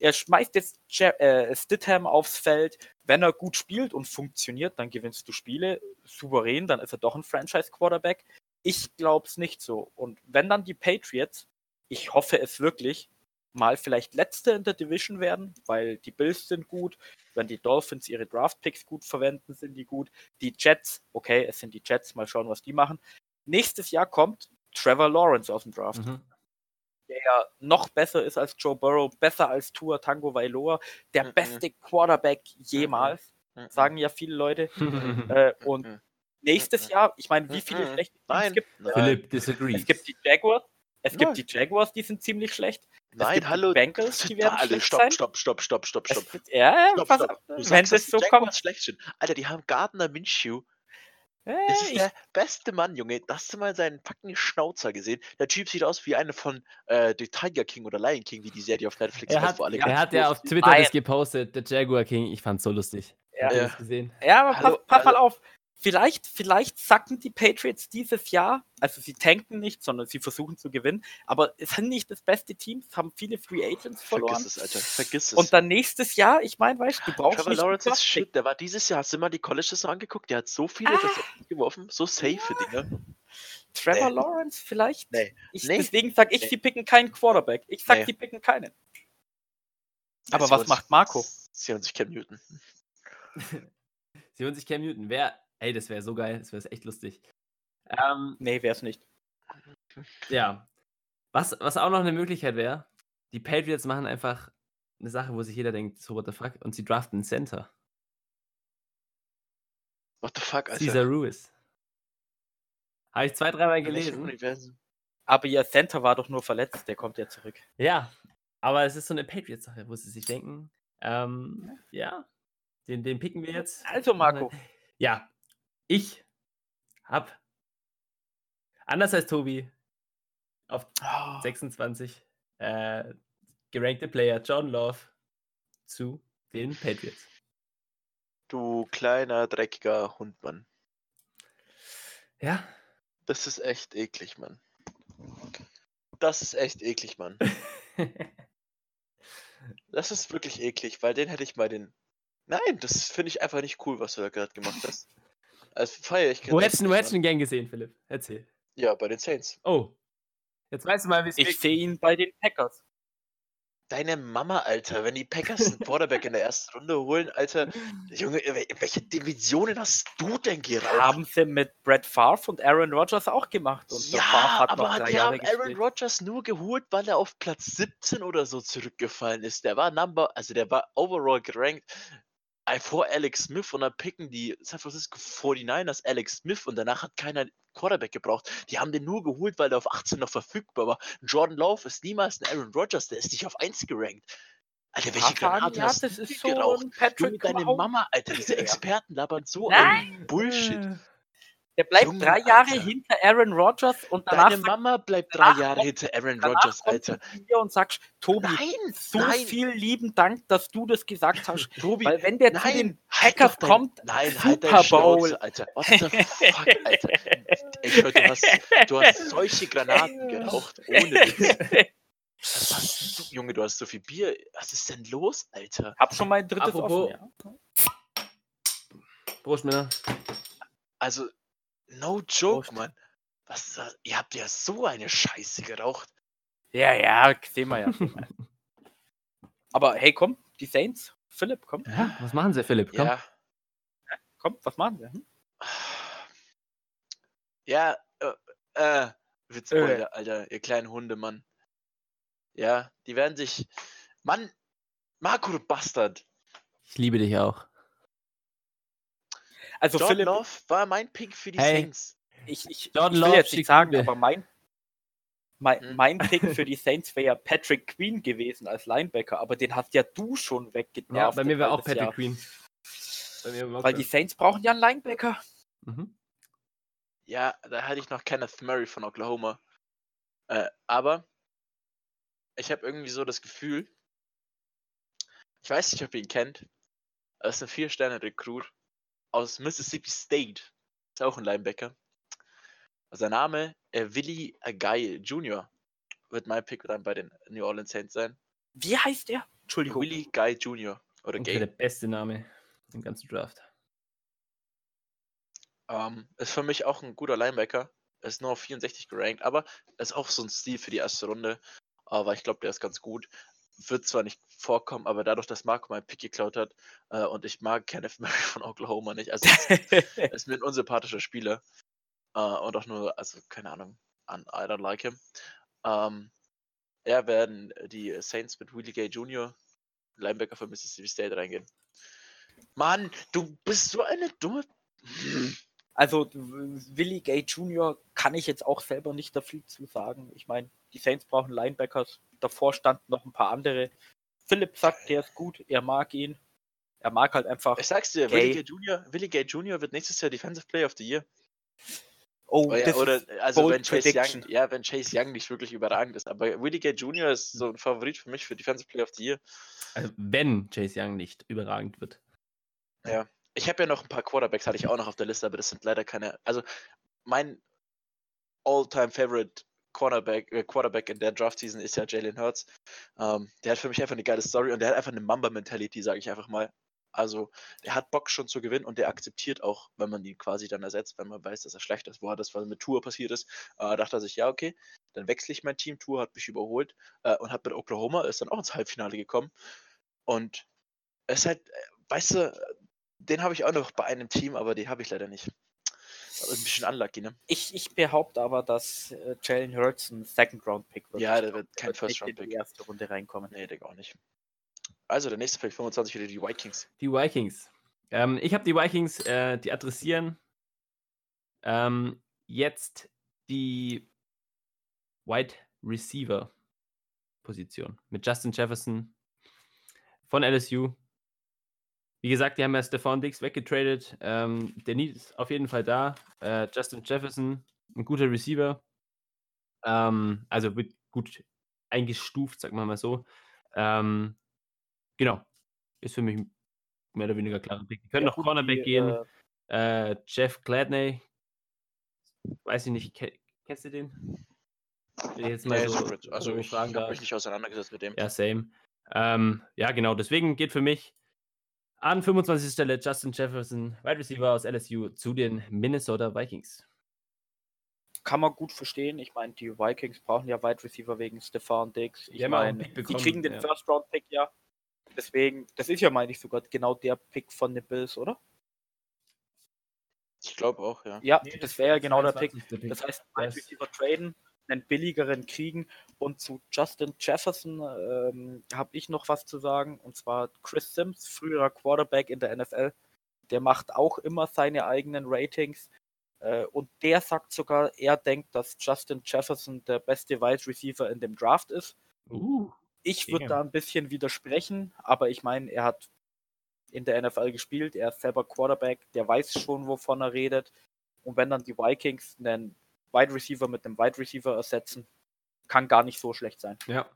Er schmeißt jetzt Je äh, Stidham aufs Feld. Wenn er gut spielt und funktioniert, dann gewinnst du Spiele souverän, dann ist er doch ein Franchise-Quarterback. Ich glaube es nicht so. Und wenn dann die Patriots, ich hoffe es wirklich, mal vielleicht Letzte in der Division werden, weil die Bills sind gut. Wenn die Dolphins ihre Draft-Picks gut verwenden, sind die gut. Die Jets, okay, es sind die Jets, mal schauen, was die machen. Nächstes Jahr kommt Trevor Lawrence aus dem Draft, Mhm. Der ja noch besser ist als Joe Burrow, besser als Tua Tango Vailoa, der Mhm. beste Quarterback jemals, Mhm. sagen ja viele Leute. Mhm. Äh, und Mhm. nächstes Jahr, ich meine, wie viele Mhm. schlechte Teams Nein, gibt nein, Philipp disagrees. es gibt die Jaguars, es gibt Nein. die Jaguars, die sind ziemlich schlecht. nein, gibt die hallo. Bengals, die werden alle. schlecht Stopp, sein. stopp, stopp, stopp, stopp, Es stopp. ja, ja, Stopp, pass stopp. auf, Du wenn sagst, das die so Jaguars kommt. schlecht sind. Alter, die haben Gardner Minshew. Äh, Das ist der beste Mann, Junge. Hast du mal seinen fucking Schnauzer gesehen? Der Typ sieht aus wie eine von äh, The Tiger King oder Lion King, wie die Serie auf Netflix Er heißt, hat, wo alle er hat ja auf. Twitter Nein. das gepostet, der Jaguar King. Ich fand's so lustig. Ja. Ja. das gesehen? ja, aber Hallo, pass, pass mal auf. Vielleicht, vielleicht sacken die Patriots dieses Jahr, also sie tanken nicht, sondern sie versuchen zu gewinnen, aber es sind nicht das beste Team, es haben viele Free Agents verloren. Vergiss es, Alter. Vergiss es. Und dann nächstes Jahr, ich meine, weißt du, du brauchst Trevor Lawrence ist shit. Der war dieses Jahr, hast du mal die Colleges angeguckt? Der hat so viele Ah. Geworfen, so safe Dinge. Trevor Nee. Lawrence vielleicht? Nee. Ich, Nee. Deswegen sag ich, Nee. sie picken keinen Quarterback. Ich sag, Nee. sie picken keinen. Aber Sie was macht Marco? Sie holen sich Cam Newton. Sie holen sich Cam Newton. Wer, ey, das wäre so geil, das wäre echt lustig. Ähm, Nee, wär's nicht. ja. Was, was auch noch eine Möglichkeit wäre, die Patriots machen einfach eine Sache, wo sich jeder denkt, so what the fuck, und sie draften einen Center. What the fuck, Alter? Caesar Ruiz. Habe ich zwei, dreimal gelesen. Aber ihr Center war doch nur verletzt, der kommt ja zurück. Ja, aber es ist so eine Patriots-Sache, wo sie sich denken, ähm, ja, den, den picken wir jetzt. Also, Marco. Ja, ich hab, anders als Tobi, auf Oh, 26 äh, gerankte Player John Love zu den Patriots. Du kleiner, dreckiger Hundmann. Ja, Das ist echt eklig, Mann. Das ist echt eklig, Mann. Das ist wirklich eklig, weil den hätte ich mal den. Nein, das finde ich einfach nicht cool, was du da gerade gemacht hast. Also feiere ich wo hättest du, ihn gern gesehen, Philipp? Erzähl. Ja, bei den Saints. Oh, jetzt weißt du mal, wie es ich sehe ihn bei den Packers. Deine Mama, Alter, wenn die Packers einen Quarterback in der ersten Runde holen, Alter. Junge, wel- welche Divisionen hast du denn geraucht? Haben sie mit Brett Favre und Aaron Rodgers auch gemacht. Und Ja, hat aber die Jahre haben Aaron. Rodgers nur geholt, weil er auf Platz 17 oder so zurückgefallen ist. Der war Number, also der war overall gerankt vor Alex Smith und dann picken die San Francisco 49ers Alex Smith und danach hat keiner Quarterback gebraucht. Die haben den nur geholt, weil der auf 18 noch verfügbar war. Jordan Love ist niemals ein Aaron Rodgers, der ist nicht auf 1 gerankt. Alter, welche Granaten hast das du ist so geraucht? ein Junge, Patrick deine. Mama, Alter, diese. Experten labern so Nein. Bullshit. Der bleibt Junge, drei Jahre Alter. hinter Aaron Rodgers und danach Deine Mama bleibt drei Jahre hinter Aaron Rodgers, Alter. zu mir und sagst, Tobi, Nein, so nein, viel lieben Dank, dass du das gesagt hast. Tobi, Weil wenn der zu nein, den halt Packers doch dein- kommt, Nein, halt Super deine Bowl. Schnauze, Alter. What the fuck, Alter. Ich schwör, du hast, du hast solche Granaten geraucht, ohne Witz. Du, Junge, du hast so viel Bier. Was ist denn los, Alter? hab schon mein drittes Apropos- offen. Ja. Prost, Männer. Also, no joke, Prost. Mann. Was ist das? Ihr habt ja so eine Scheiße geraucht. ja, ja, sehen wir ja. Aber hey, komm, die Saints. Philipp, komm, Ja, was machen sie, Philipp? Komm. Ja. komm, was machen wir? Hm? Ja, äh, äh, Witz, Äh. Alter, Alter, ihr kleinen Hunde, Mann. Ja, die werden sich. Mann, Marco, du Bastard. Ich liebe dich auch. Also Jordan Philipp, Love war mein Pick für die Hey. Saints. ich, ich, Jordan ich will Love jetzt nicht sagen, Liebe. aber mein, mein, Hm. mein Pick für die Saints wäre ja Patrick Queen gewesen als Linebacker, aber den hast ja du schon weggedraftet. Ja, bei mir wäre auch Patrick Jahr. Queen. Bei mir war Weil die Saints brauchen ja einen Linebacker. mhm. Ja, da hatte ich noch Kenneth Murray von Oklahoma. Äh, aber ich habe irgendwie so das Gefühl, ich weiß nicht, ob ihr ihn kennt. Er ist ein Vier-Sterne-Rekrut aus Mississippi State. Ist auch ein Linebacker. Sein Name, äh, Willie Guy Jr. wird mein Pick dann bei den New Orleans Saints sein. Wie heißt der? Entschuldigung. Willie Guy Jr. oder Ungefähr der Gay. beste Name im ganzen Draft. Ähm, ist für mich auch ein guter Linebacker. Ist nur auf 64 gerankt, aber ist auch so ein Stil für die erste Runde. Aber ich glaube, der ist ganz gut. Wird zwar nicht vorkommen, aber dadurch, dass Marco mein Pick geklaut hat äh, und ich mag Kenneth Murray von Oklahoma nicht, also ist, ist mir ein unsympathischer Spieler. Äh, und auch nur, also keine Ahnung, an I don't like him. Ähm, ja, werden die Saints mit Willie Gay Jr., Linebacker von Mississippi State, reingehen. Mann, du bist so eine dumme. Also Willie Gay Jr. kann ich jetzt auch selber nicht da viel zu sagen. Ich meine, die Saints brauchen Linebackers. Davor standen noch ein paar andere. Philipp sagt, der ist gut, er mag ihn. Er mag halt einfach. Ich sag's dir. Willie Gay Jr., Willie Gay Jr. wird nächstes Jahr Defensive Player of the Year. Oh, Oder, das oder ist also bold wenn Chase Young, ja, wenn Chase Young nicht wirklich überragend ist. Aber Willie Gay Jr. ist so ein Favorit für mich für Defensive Player of the Year. Also wenn Chase Young nicht überragend wird. ich habe ja noch ein paar Quarterbacks, hatte ich auch noch auf der Liste, aber das sind leider keine. Also mein All-Time-Favorite Quarterback, äh, Quarterback in der Draft-Season ist ja Jalen Hurts. Ähm, der hat für mich einfach eine geile Story und der hat einfach eine Mamba-Mentality, sage ich einfach mal. Also, der hat Bock schon zu gewinnen und der akzeptiert auch, wenn man ihn quasi dann ersetzt, wenn man weiß, dass er schlecht ist. Wo hat das, was mit Tour passiert ist, äh, dachte er sich, ja, okay, dann wechsle ich mein Team. Tour hat mich überholt äh, und hat mit Oklahoma, ist dann auch ins Halbfinale gekommen. Und es ist halt, äh, weißt du, den habe ich auch noch bei einem Team, aber den habe ich leider nicht. Ein bisschen unlucky, ne? Ich, ich behaupte aber, dass äh, Jalen Hurts ein Second-Round-Pick wird. Ja, der wird kein First-Round-Pick. in die erste Runde reinkommen. Nee, der auch nicht. Also, der nächste Pick, 25 wieder die Vikings. Die Vikings. Ähm, ich habe die Vikings, äh, die adressieren ähm, jetzt die Wide Receiver Position mit Justin Jefferson von LSU. Wie gesagt, die haben ja Stefan Diggs weggetradet. Ähm, der Need ist auf jeden Fall da. Äh, Justin Jefferson, ein guter Receiver. Ähm, also wird gut eingestuft, sagen wir mal so. Ähm, genau. Ist für mich mehr oder weniger klar. Die können ja, noch Cornerback die, gehen. Äh, äh, Jeff Gladney. Weiß ich nicht, kennst du den? Jetzt mal ja, so, also ich habe mich nicht auseinandergesetzt mit dem. Ja, same. Ähm, ja, genau. Deswegen geht für mich an 25. Stelle Justin Jefferson, Wide Receiver aus LSU, zu den Minnesota Vikings. Kann man gut verstehen. Ich meine, die Vikings brauchen ja Wide Receiver wegen Stefan Diggs. Ich meine, die kriegen den ja. First Round Pick ja. Deswegen, das ist ja, meine ich, sogar genau der Pick von den Bills, oder? Ich glaube auch, ja. Ja, nee, das wäre ja genau der Pick. der Pick. Das heißt, Wide Receiver traden einen billigeren kriegen. Und zu Justin Jefferson ähm, habe ich noch was zu sagen. Und zwar Chris Sims, früherer Quarterback in der NFL. Der macht auch immer seine eigenen Ratings. Äh, und der sagt sogar, er denkt, dass Justin Jefferson der beste Wide Receiver in dem Draft ist. Uh, ich würde da ein bisschen widersprechen, aber ich meine, er hat in der NFL gespielt, er ist selber Quarterback, der weiß schon, wovon er redet. Und wenn dann die Vikings einen Wide Receiver mit einem Wide Receiver ersetzen. Kann gar nicht so schlecht sein. Ja.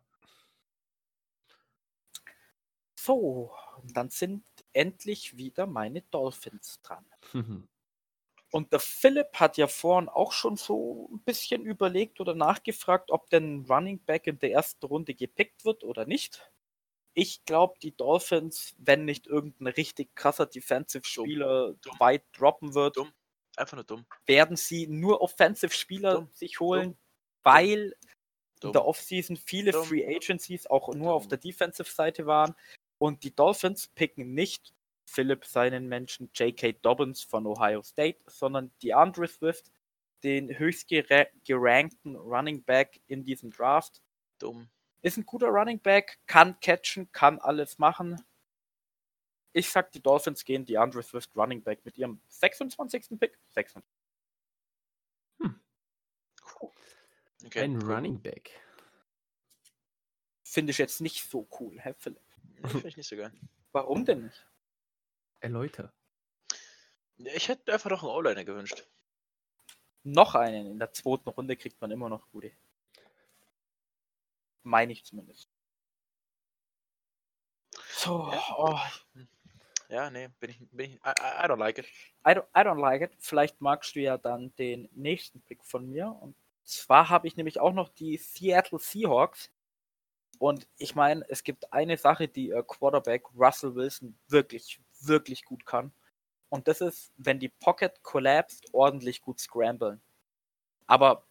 So, dann sind endlich wieder meine Dolphins dran. Mhm. Und der Philipp hat ja vorhin auch schon so ein bisschen überlegt oder nachgefragt, ob denn Running Back in der ersten Runde gepickt wird oder nicht. Ich glaube, die Dolphins, wenn nicht irgendein richtig krasser Defensive-Spieler weit droppen wird, Dumm. Einfach nur dumm. Werden sie nur Offensive-Spieler sich holen, dumm. weil dumm. in der Offseason viele dumm. Free Agencies auch nur auf der Defensive-Seite waren. Und die Dolphins picken nicht Philipp seinen Menschen J.K. Dobbins von Ohio State, sondern die Andre Swift, den höchst gerankten Running Back in diesem Draft. Dumm. Ist ein guter Running Back, kann catchen, kann alles machen. Ich sag, die Dolphins gehen die Andre Swift Running Back mit ihrem 26. Pick. 26. Hm. Okay. Ein Running Back. Finde ich jetzt nicht so cool, Herr Philipp. Finde ich nicht so geil. Warum denn nicht? Erläuter. Ich hätte einfach noch einen O-Liner gewünscht. Noch einen. In der zweiten Runde kriegt man immer noch gute. Meine ich zumindest. So, ja. oh. Ja, nee, bin ich, bin ich I, I don't like it. I don't, I don't like it. Vielleicht magst du ja dann den nächsten Pick von mir. Und zwar habe ich nämlich auch noch die Seattle Seahawks. Und ich meine, es gibt eine Sache, die äh, Quarterback Russell Wilson wirklich, wirklich gut kann. Und das ist, wenn die Pocket collapsed, ordentlich gut scramblen. Aber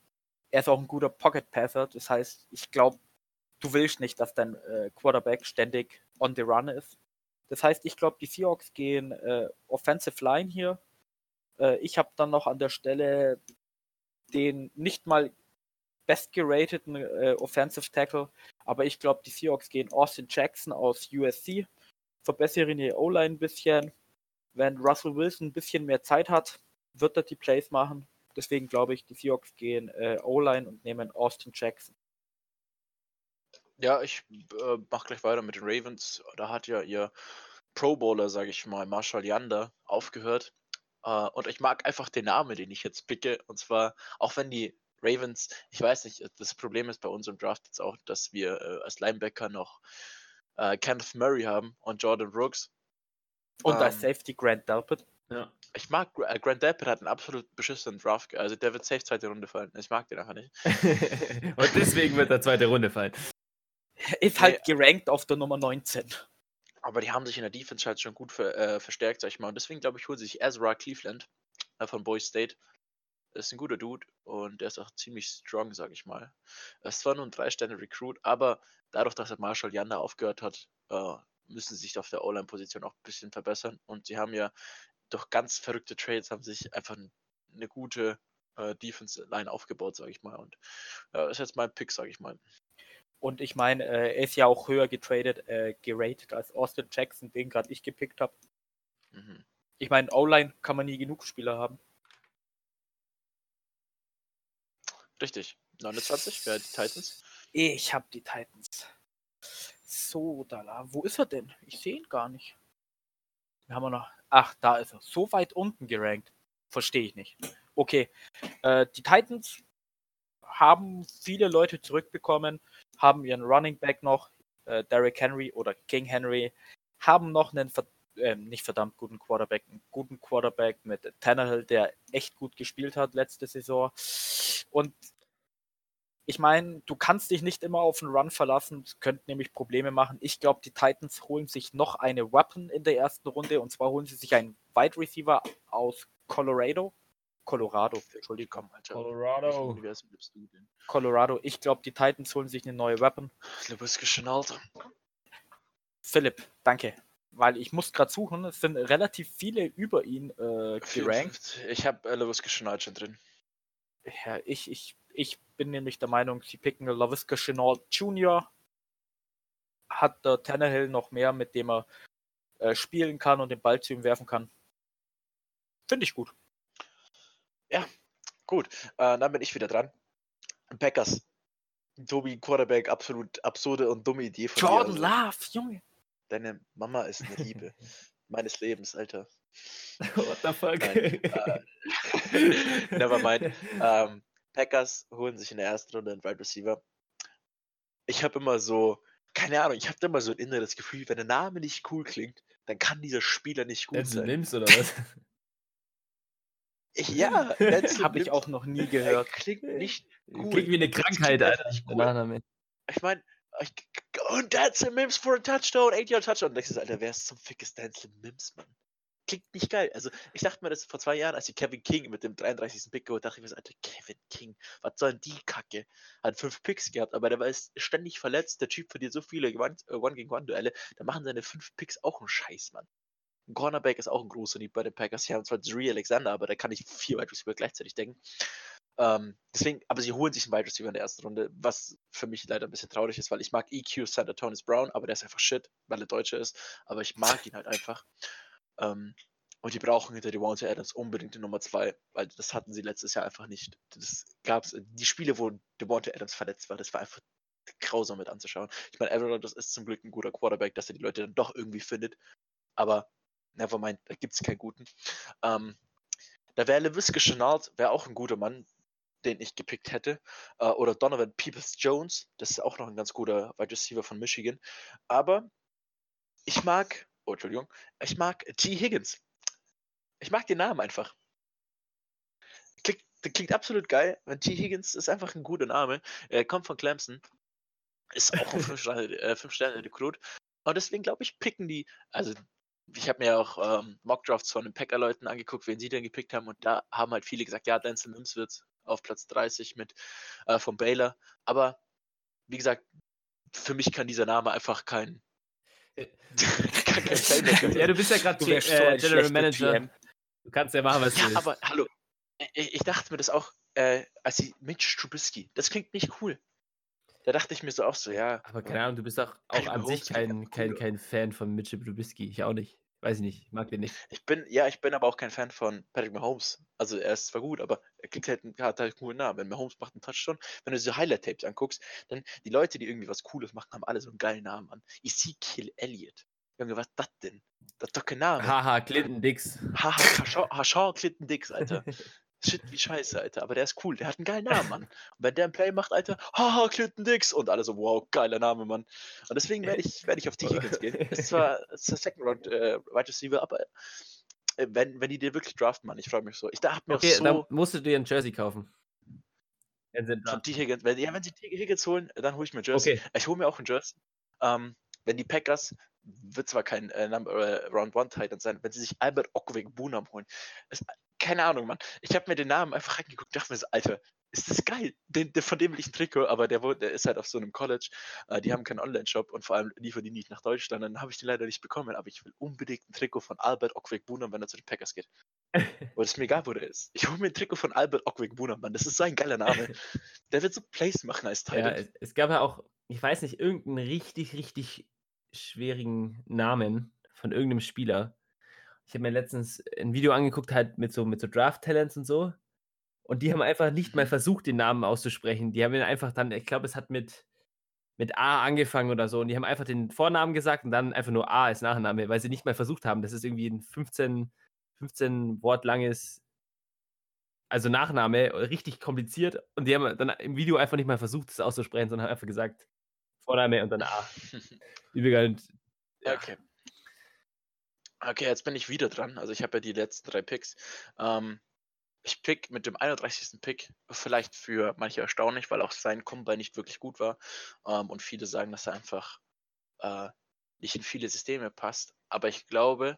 er ist auch ein guter Pocket Passer. Das heißt, ich glaube, du willst nicht, dass dein äh, Quarterback ständig on the run ist. Das heißt, ich glaube, die Seahawks gehen äh, Offensive Line hier. Äh, ich habe dann noch an der Stelle den nicht mal bestgerateten äh, Offensive Tackle, aber ich glaube, die Seahawks gehen Austin Jackson aus USC, verbessern ihre O-Line ein bisschen. Wenn Russell Wilson ein bisschen mehr Zeit hat, wird er die Plays machen. Deswegen glaube ich, die Seahawks gehen äh, O-Line und nehmen Austin Jackson. Ja, ich äh, mache gleich weiter mit den Ravens. Da hat ja ihr Pro Bowler, sage ich mal, Marshall Yander, aufgehört. Äh, und ich mag einfach den Namen, den ich jetzt picke. Und zwar, auch wenn die Ravens, ich weiß nicht, das Problem ist bei uns im Draft jetzt auch, dass wir äh, als Linebacker noch äh, Kenneth Murray haben und Jordan Brooks. Und als Ähm, Safety Grant Delpit. Ja. Ich mag äh, Grant Delpit hat einen absolut beschissenen Draft. Also der wird safe zweite Runde fallen. Ich mag den einfach nicht. Und deswegen wird er zweite Runde fallen. Ist halt gerankt auf der Nummer 19. Aber die haben sich in der Defense halt schon gut ver äh, verstärkt, sag ich mal. Und deswegen glaube ich, holen sie sich Ezra Cleveland äh, von Boise State. Das ist ein guter Dude und der ist auch ziemlich strong, sag ich mal. Er ist zwar nur ein Drei-Sterne-Recruit, aber dadurch, dass er Marshall Yanda aufgehört hat, äh, müssen sie sich auf der O-Line-Position auch ein bisschen verbessern. Und sie haben ja durch ganz verrückte Trades haben sich einfach eine gute äh, Defense-Line aufgebaut, sag ich mal. Und äh, ist jetzt mein Pick, sag ich mal. Und ich meine, äh, er ist ja auch höher getradet, äh, geratet als Austin Jackson, den gerade ich gepickt habe. Mhm. Ich meine, O-Line kann man nie genug Spieler haben. Richtig. 29 wäre die Titans. Ich habe die Titans. So, da, la. wo ist er denn? Ich sehe ihn gar nicht. Wir haben wir noch. Ach, da ist er. So weit unten gerankt. Verstehe ich nicht. Okay. Äh, die Titans haben viele Leute zurückbekommen, haben ihren Running Back noch, äh, Derrick Henry oder King Henry, haben noch einen ver äh, nicht verdammt guten Quarterback, einen guten Quarterback mit Tannehill, der echt gut gespielt hat letzte Saison. Und ich meine, du kannst dich nicht immer auf einen Run verlassen, das könnte nämlich Probleme machen. Ich glaube, die Titans holen sich noch eine Weapon in der ersten Runde und zwar holen sie sich einen Wide Receiver aus Colorado. Colorado, Entschuldigung. Alter. Colorado. Du? Colorado. Ich glaube, die Titans holen sich eine neue Weapon. Lebowski schon Alter. Philipp, danke. Weil ich muss gerade suchen, es sind relativ viele über ihn äh, gerankt. 54. Ich habe äh, Lebowski schon schon drin. Ja, ich, ich, ich bin nämlich der Meinung, sie picken LaVisca Chenault Jr. Hat der Tannehill noch mehr, mit dem er äh, spielen kann und den Ball zu ihm werfen kann. Finde ich gut. Gut, äh, dann bin ich wieder dran. Packers. Tobi, Quarterback, absolut absurde und dumme Idee von Jordan dir. also. Love, Junge. Deine Mama ist eine Liebe meines Lebens, Alter. What the fuck? Nein, äh, Never mind. Ähm, Packers holen sich in der ersten Runde einen Wide Receiver. Ich habe immer so, keine Ahnung, ich habe immer so ein inneres Gefühl, wenn der Name nicht cool klingt, dann kann dieser Spieler nicht gut Denzel sein. Mims oder was? Ich, ja, Habe ich auch noch nie gehört. klingt nicht gut. Klingt wie eine Krankheit, Alter. cool. Ich meine, ich, und Denzel Mims for a Touchdown, 8 Yard Touchdown. Und so, Alter, wer ist zum Fick ist Denzel Mims, Mann? Klingt nicht geil. Also, ich dachte mir das vor zwei Jahren, als die Kevin King mit dem 33. Pick geholt, dachte ich mir so, Alter, Kevin King, was soll denn die Kacke? Hat fünf Picks gehabt, aber der war jetzt ständig verletzt. Der Typ verliert so viele One- äh, One-gegen-One-Duelle. Da machen seine fünf Picks auch einen Scheiß, Mann. Ein Cornerback ist auch ein großer Lieb bei den Packers. Sie haben zwar Dre Alexander, aber da kann ich vier Wide Receiver gleichzeitig denken. Ähm, deswegen, aber sie holen sich einen Wide Receiver in der ersten Runde, was für mich leider ein bisschen traurig ist, weil ich mag EQ Santa Tonis Brown, aber der ist einfach shit, weil er Deutscher ist. Aber ich mag ihn halt einfach. Ähm, und die brauchen hinter Devontae Adams unbedingt die Nummer 2, weil das hatten sie letztes Jahr einfach nicht. Das gab's, die Spiele, wo Devontae Adams verletzt war, das war einfach grausam mit anzuschauen. Ich meine, Aaron Rodgers ist zum Glück ein guter Quarterback, dass er die Leute dann doch irgendwie findet. Aber nevermind, da gibt es keinen guten. Ähm, da wäre LeVisca Chenault, wäre auch ein guter Mann, den ich gepickt hätte. Äh, oder Donovan Peoples Jones, das ist auch noch ein ganz guter Wide Receiver von Michigan. Aber ich mag, oh Entschuldigung, ich mag T. Higgins. Ich mag den Namen einfach. Klingt, klingt absolut geil. Weil T. Higgins ist einfach ein guter Name. Er kommt von Clemson. Ist auch ein 5-Sterne-Recruit. Und deswegen glaube ich, picken die, also ich habe mir auch ähm, Mockdrafts von den Packer-Leuten angeguckt, wen sie denn gepickt haben. Und da haben halt viele gesagt, ja, Denzel Mims wird auf Platz 30 mit äh, von Baylor. Aber wie gesagt, für mich kann dieser Name einfach kein. Playmaker ja, du bist ja gerade so äh, General Manager. GM. Du kannst ja machen, was du Ja, willst. aber hallo. Ich, ich dachte mir das auch, äh, als sie Mitch Trubisky, das klingt nicht cool. Da dachte ich mir so auch so, ja. Aber keine Ahnung, du bist doch auch an sich kein, kein, kein Fan von Mitchell Trubisky. Ich auch nicht. Weiß ich nicht. Mag den nicht. Ich bin, ja, ich bin aber auch kein Fan von Patrick Mahomes. Also er ist zwar gut, aber er klingt halt, hat halt einen coolen Namen. Wenn Mahomes macht einen Touchdown, wenn du so Highlight-Tapes anguckst, dann die Leute, die irgendwie was Cooles machen, haben alle so einen geilen Namen an. Ezekiel Elliott. Junge, was ist das denn? Das ist doch kein Name. Haha, Clinton Dix. Haha, Hashaw Clinton Dix, Alter. Shit, wie scheiße, Alter. Aber der ist cool, der hat einen geilen Namen, Mann. Und wenn der ein Play macht, Alter, haha, Clinton Dix. Und alle so, wow, geiler Name, Mann. Und deswegen werde ich, werd ich auf T. Higgins gehen. Ist zwar ist der Second Round äh, Wide Receiver, aber äh, wenn, wenn die dir wirklich draften, Mann, ich freue mich so. Ich da hab mir Okay, auch dann so musst du dir ein Jersey kaufen. Wenn sie von. T. Higgins, wenn, ja, wenn sie T. Higgins holen, dann hole ich mir ein Jersey. Okay. Ich hole mir auch ein Jersey. Ähm, wenn die Packers, wird zwar kein äh, Number, äh, Round One Titan sein, wenn sie sich Albert Okweg Bunam holen. Ist, keine Ahnung, Mann. Ich habe mir den Namen einfach reingeguckt und dachte mir so, Alter, ist das geil. Den, den, von dem will ich ein Trikot, aber der, der ist halt auf so einem College. Äh, die haben keinen Online-Shop und vor allem liefern die nicht nach Deutschland. Dann habe ich den leider nicht bekommen, aber ich will unbedingt ein Trikot von Albert Okweg Bunam, wenn er zu den Packers geht. Und es ist mir egal, wo der ist. Ich hole mir ein Trikot von Albert Okweg Bunam, Mann. Das ist so ein geiler Name. Der wird so Plays machen als Ja, Titan. es, es gab ja auch, ich weiß nicht, irgendeinen richtig, richtig schwierigen Namen von irgendeinem Spieler. Ich habe mir letztens ein Video angeguckt, halt mit so, mit so Draft-Talents und so. Und die haben einfach nicht mal Mhm. versucht, den Namen auszusprechen. Die haben ihn einfach dann, ich glaube, es hat mit, mit A angefangen oder so. Und die haben einfach den Vornamen gesagt und dann einfach nur A als Nachname, weil sie nicht mal versucht haben. Das ist irgendwie ein 15, 15 Wort langes, also Nachname, richtig kompliziert. Und die haben dann im Video einfach nicht mal versucht, das auszusprechen, sondern haben einfach gesagt, Vorname und dann A. Und, ja. Okay. Okay, jetzt bin ich wieder dran. Also ich habe ja die letzten drei Picks. Ähm, ich pick mit dem 31. Pick, vielleicht für manche erstaunlich, weil auch sein Combine nicht wirklich gut war. Ähm, und viele sagen, dass er einfach äh, nicht in viele Systeme passt. Aber ich glaube,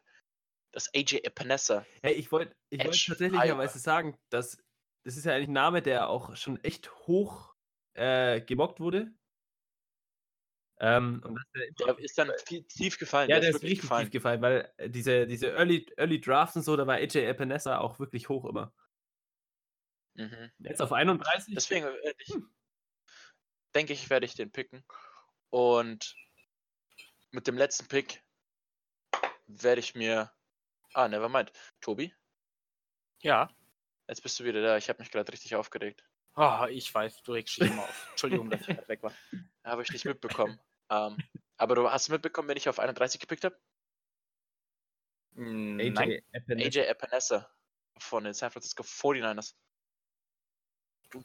dass AJ Epinesa, Hey, ich wollte ich wollt tatsächlicherweise sagen, dass das ist ja eigentlich ein Name, der auch schon echt hoch äh, gemockt wurde. Ähm, der der ist dann tief gefallen. ja, der ist wirklich richtig tief gefallen, weil äh, diese, diese Early, Early Drafts und so, da war AJ Epinesa auch wirklich hoch immer. Mhm. Jetzt auf 31. Deswegen werde ich, Hm. denke ich, werde ich den picken. Und mit dem letzten Pick werde ich mir. Ah, nevermind. Tobi, Ja. jetzt bist du wieder da. Ich habe mich gerade richtig aufgeregt. Ah, ich weiß, du regst dich immer auf. Entschuldigung, dass ich gerade weg war. Habe ich nicht mitbekommen. ähm, aber du hast mitbekommen, wenn ich auf 31 gepickt habe? Mm, AJ Nein, Epinesa. AJ Epinesa von den San Francisco 49ers.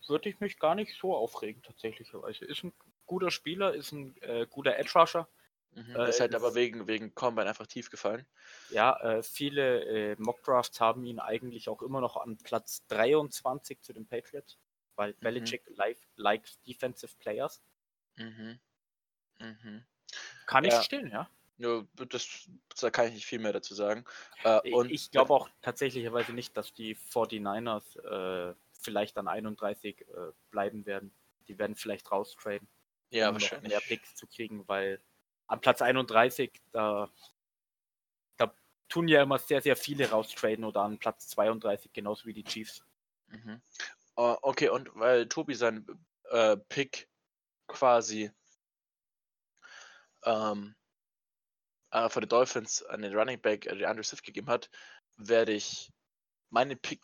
würde ich mich gar nicht so aufregen, tatsächlich. Ist ein guter Spieler, ist ein äh, guter Edge Rusher. Mhm. Äh, ist halt ist- aber wegen, wegen Combine einfach tief gefallen. Ja, äh, viele äh, Mockdrafts haben ihn eigentlich auch immer noch an Platz 23 zu den Patriots, weil Belichick li- likes defensive players. Mhm. Mhm. Kann ich Ja. verstehen, ja. Nur, das, da kann ich nicht viel mehr dazu sagen. Äh, Ich- und ich glaube auch tatsächlicherweise nicht, dass die 49ers äh, vielleicht an 31 äh, bleiben werden. Die werden vielleicht raustraden, ja, um wahrscheinlich. mehr Picks zu kriegen, weil an Platz 31, da, da tun ja immer sehr, sehr viele raustraden oder an Platz 32, genauso wie die Chiefs. Mhm. Äh, okay, und weil Tobi sein äh, Pick quasi ähm, äh, für die Dolphins an den Running Back äh, Andrew Swift gegeben hat, werde ich meinen Pick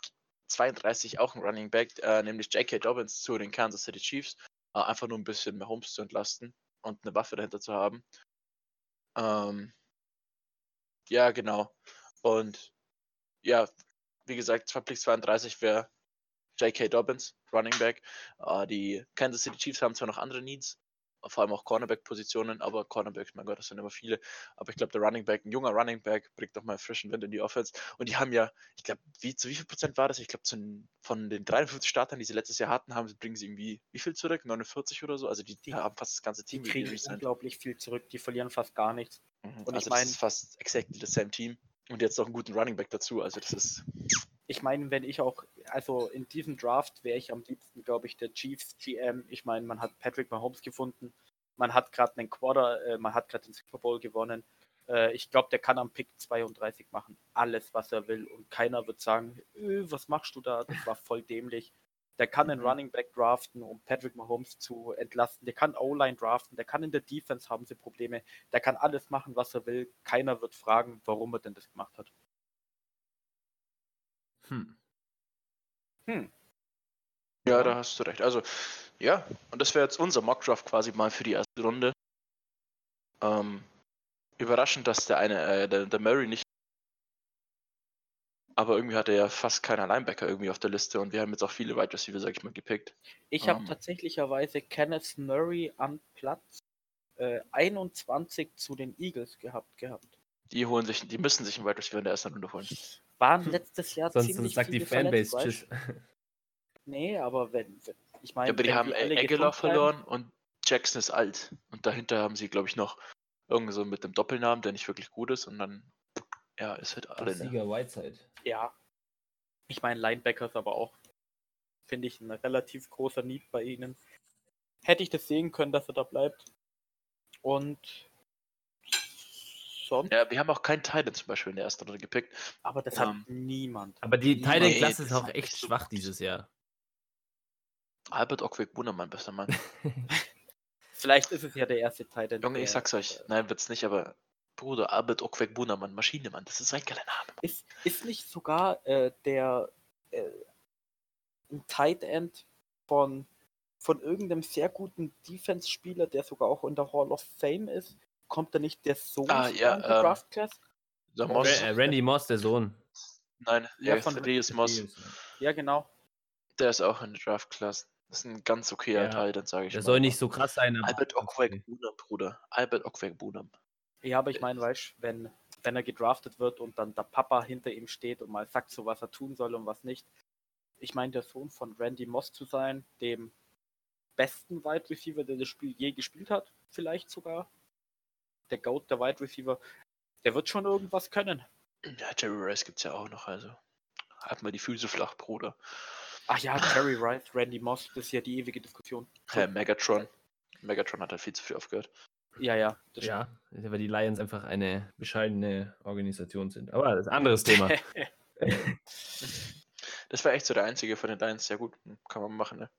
32 auch ein Running Back, äh, nämlich J.K. Dobbins zu den Kansas City Chiefs, äh, einfach nur ein bisschen mehr Homes zu entlasten und eine Waffe dahinter zu haben. Ähm, ja, genau. Und ja, wie gesagt, zwei Pick 32 wäre J.K. Dobbins, Running Back. Äh, die Kansas City Chiefs haben zwar noch andere Needs, vor allem auch Cornerback-Positionen, aber Cornerbacks, mein Gott, das sind immer viele. Aber ich glaube, der Running Back, ein junger Running Back, bringt nochmal frischen Wind in die Offense. Und die haben ja, ich glaube, wie, zu wie viel Prozent war das? Ich glaube, von den 53 Startern, die sie letztes Jahr hatten, haben, bringen sie irgendwie wie viel zurück? 49 oder so? Also die, die haben fast das ganze Die Team kriegen resigned. unglaublich viel zurück, die verlieren fast gar nichts. Mhm. und ich also mein- das ist fast exactly the same Team. Und jetzt noch einen guten Running Back dazu. Also das ist. Ich meine, wenn ich auch, also in diesem Draft wäre ich am liebsten, glaube ich, der Chiefs GM. Ich meine, man hat Patrick Mahomes gefunden, man hat gerade einen Quarter, äh, man hat gerade den Super Bowl gewonnen. Äh, ich glaube, der kann am Pick 32 machen, alles, was er will. Und keiner wird sagen, äh, was machst du da? Das war voll dämlich. Der kann einen Mhm. Running Back draften, um Patrick Mahomes zu entlasten. Der kann O-Line draften, der kann in der Defense haben sie Probleme. Der kann alles machen, was er will. Keiner wird fragen, warum er denn das gemacht hat. Hm. Hm. Ja, da hast du recht. Also, ja, und das wäre jetzt unser Mockdraft quasi mal für die erste Runde. Ähm, überraschend, dass der eine, äh, der, der Murray nicht Aber irgendwie hat er ja fast keiner Linebacker irgendwie auf der Liste und wir haben jetzt auch viele Wide Receiver, sag ich mal, gepickt. Ich habe Ähm. tatsächlicherweise Kenneth Murray an Platz äh, 21 zu den Eagles gehabt gehabt. Die holen sich, die müssen sich einen Wide Receiver in der ersten Runde holen. Waren Hm. letztes Jahr Sonst, ziemlich sonst sagt die verletzt, Fanbase Tschüss. Nee, aber wenn, wenn ich meine, Ja, aber die haben Aguilar verloren und Jackson ist alt. Und dahinter haben sie, glaube ich, noch irgendwie so mit dem Doppelnamen, der nicht wirklich gut ist. Und dann, ja, ist halt alle. Ne? Sieger Whiteside. Ja. Ich meine, Linebackers aber auch. Finde ich ein relativ großer Need bei ihnen. Hätte ich das sehen können, dass er da bleibt. Und sonst, Ja, wir haben auch keinen Titan zum Beispiel in der ersten Runde gepickt. aber das ähm, hat niemand. Aber die Titan-Klasse ist auch echt so schwach gut. dieses Jahr. Albert Okweg Bunnermann, bester Mann. Vielleicht ist es ja der erste Titan. Junge, ich sag's euch. Nein, wird's nicht, aber Bruder, Albert Okweg Bunnermann, Maschine, Mann, das ist ein geiler Name. Ist, ist nicht sogar äh, der äh, ein Tight End von, von irgendeinem sehr guten Defense-Spieler, der sogar auch in der Hall of Fame ist? Kommt da nicht der Sohn Ah, ja, in die ähm, Draft Class? Der Moss, äh, Randy Moss, der Sohn. nein, Ja, ja, von Thaddeus Moss, Ja, genau. der ist auch in der Draft Class. Das ist ein ganz okayer Ja, Teil, dann sage ich Der mal. soll nicht so krass sein. Albert Okweg Bunam, Bruder. Albert Okweg Bunam. Ja, aber ich meine, weißt du, wenn, wenn er gedraftet wird und dann der Papa hinter ihm steht und mal sagt, so was er tun soll und was nicht. Ich meine, der Sohn von Randy Moss zu sein, dem besten Wide Receiver, der das Spiel je gespielt hat, vielleicht sogar. Der Goat, der Wide Receiver, der wird schon irgendwas können. Ja, Jerry Rice gibt's ja auch noch, also. Halt mal die Füße flach, Bruder. Ach ja, Terry Rice, Randy Moss, das ist ja die ewige Diskussion. Äh, Megatron. Megatron hat halt viel zu viel aufgehört. Ja, ja, das Ja, weil die Lions einfach eine bescheidene Organisation sind. Aber das ist ein anderes Thema. Das war echt so der einzige von den Lions. Ja gut, kann man machen, ne?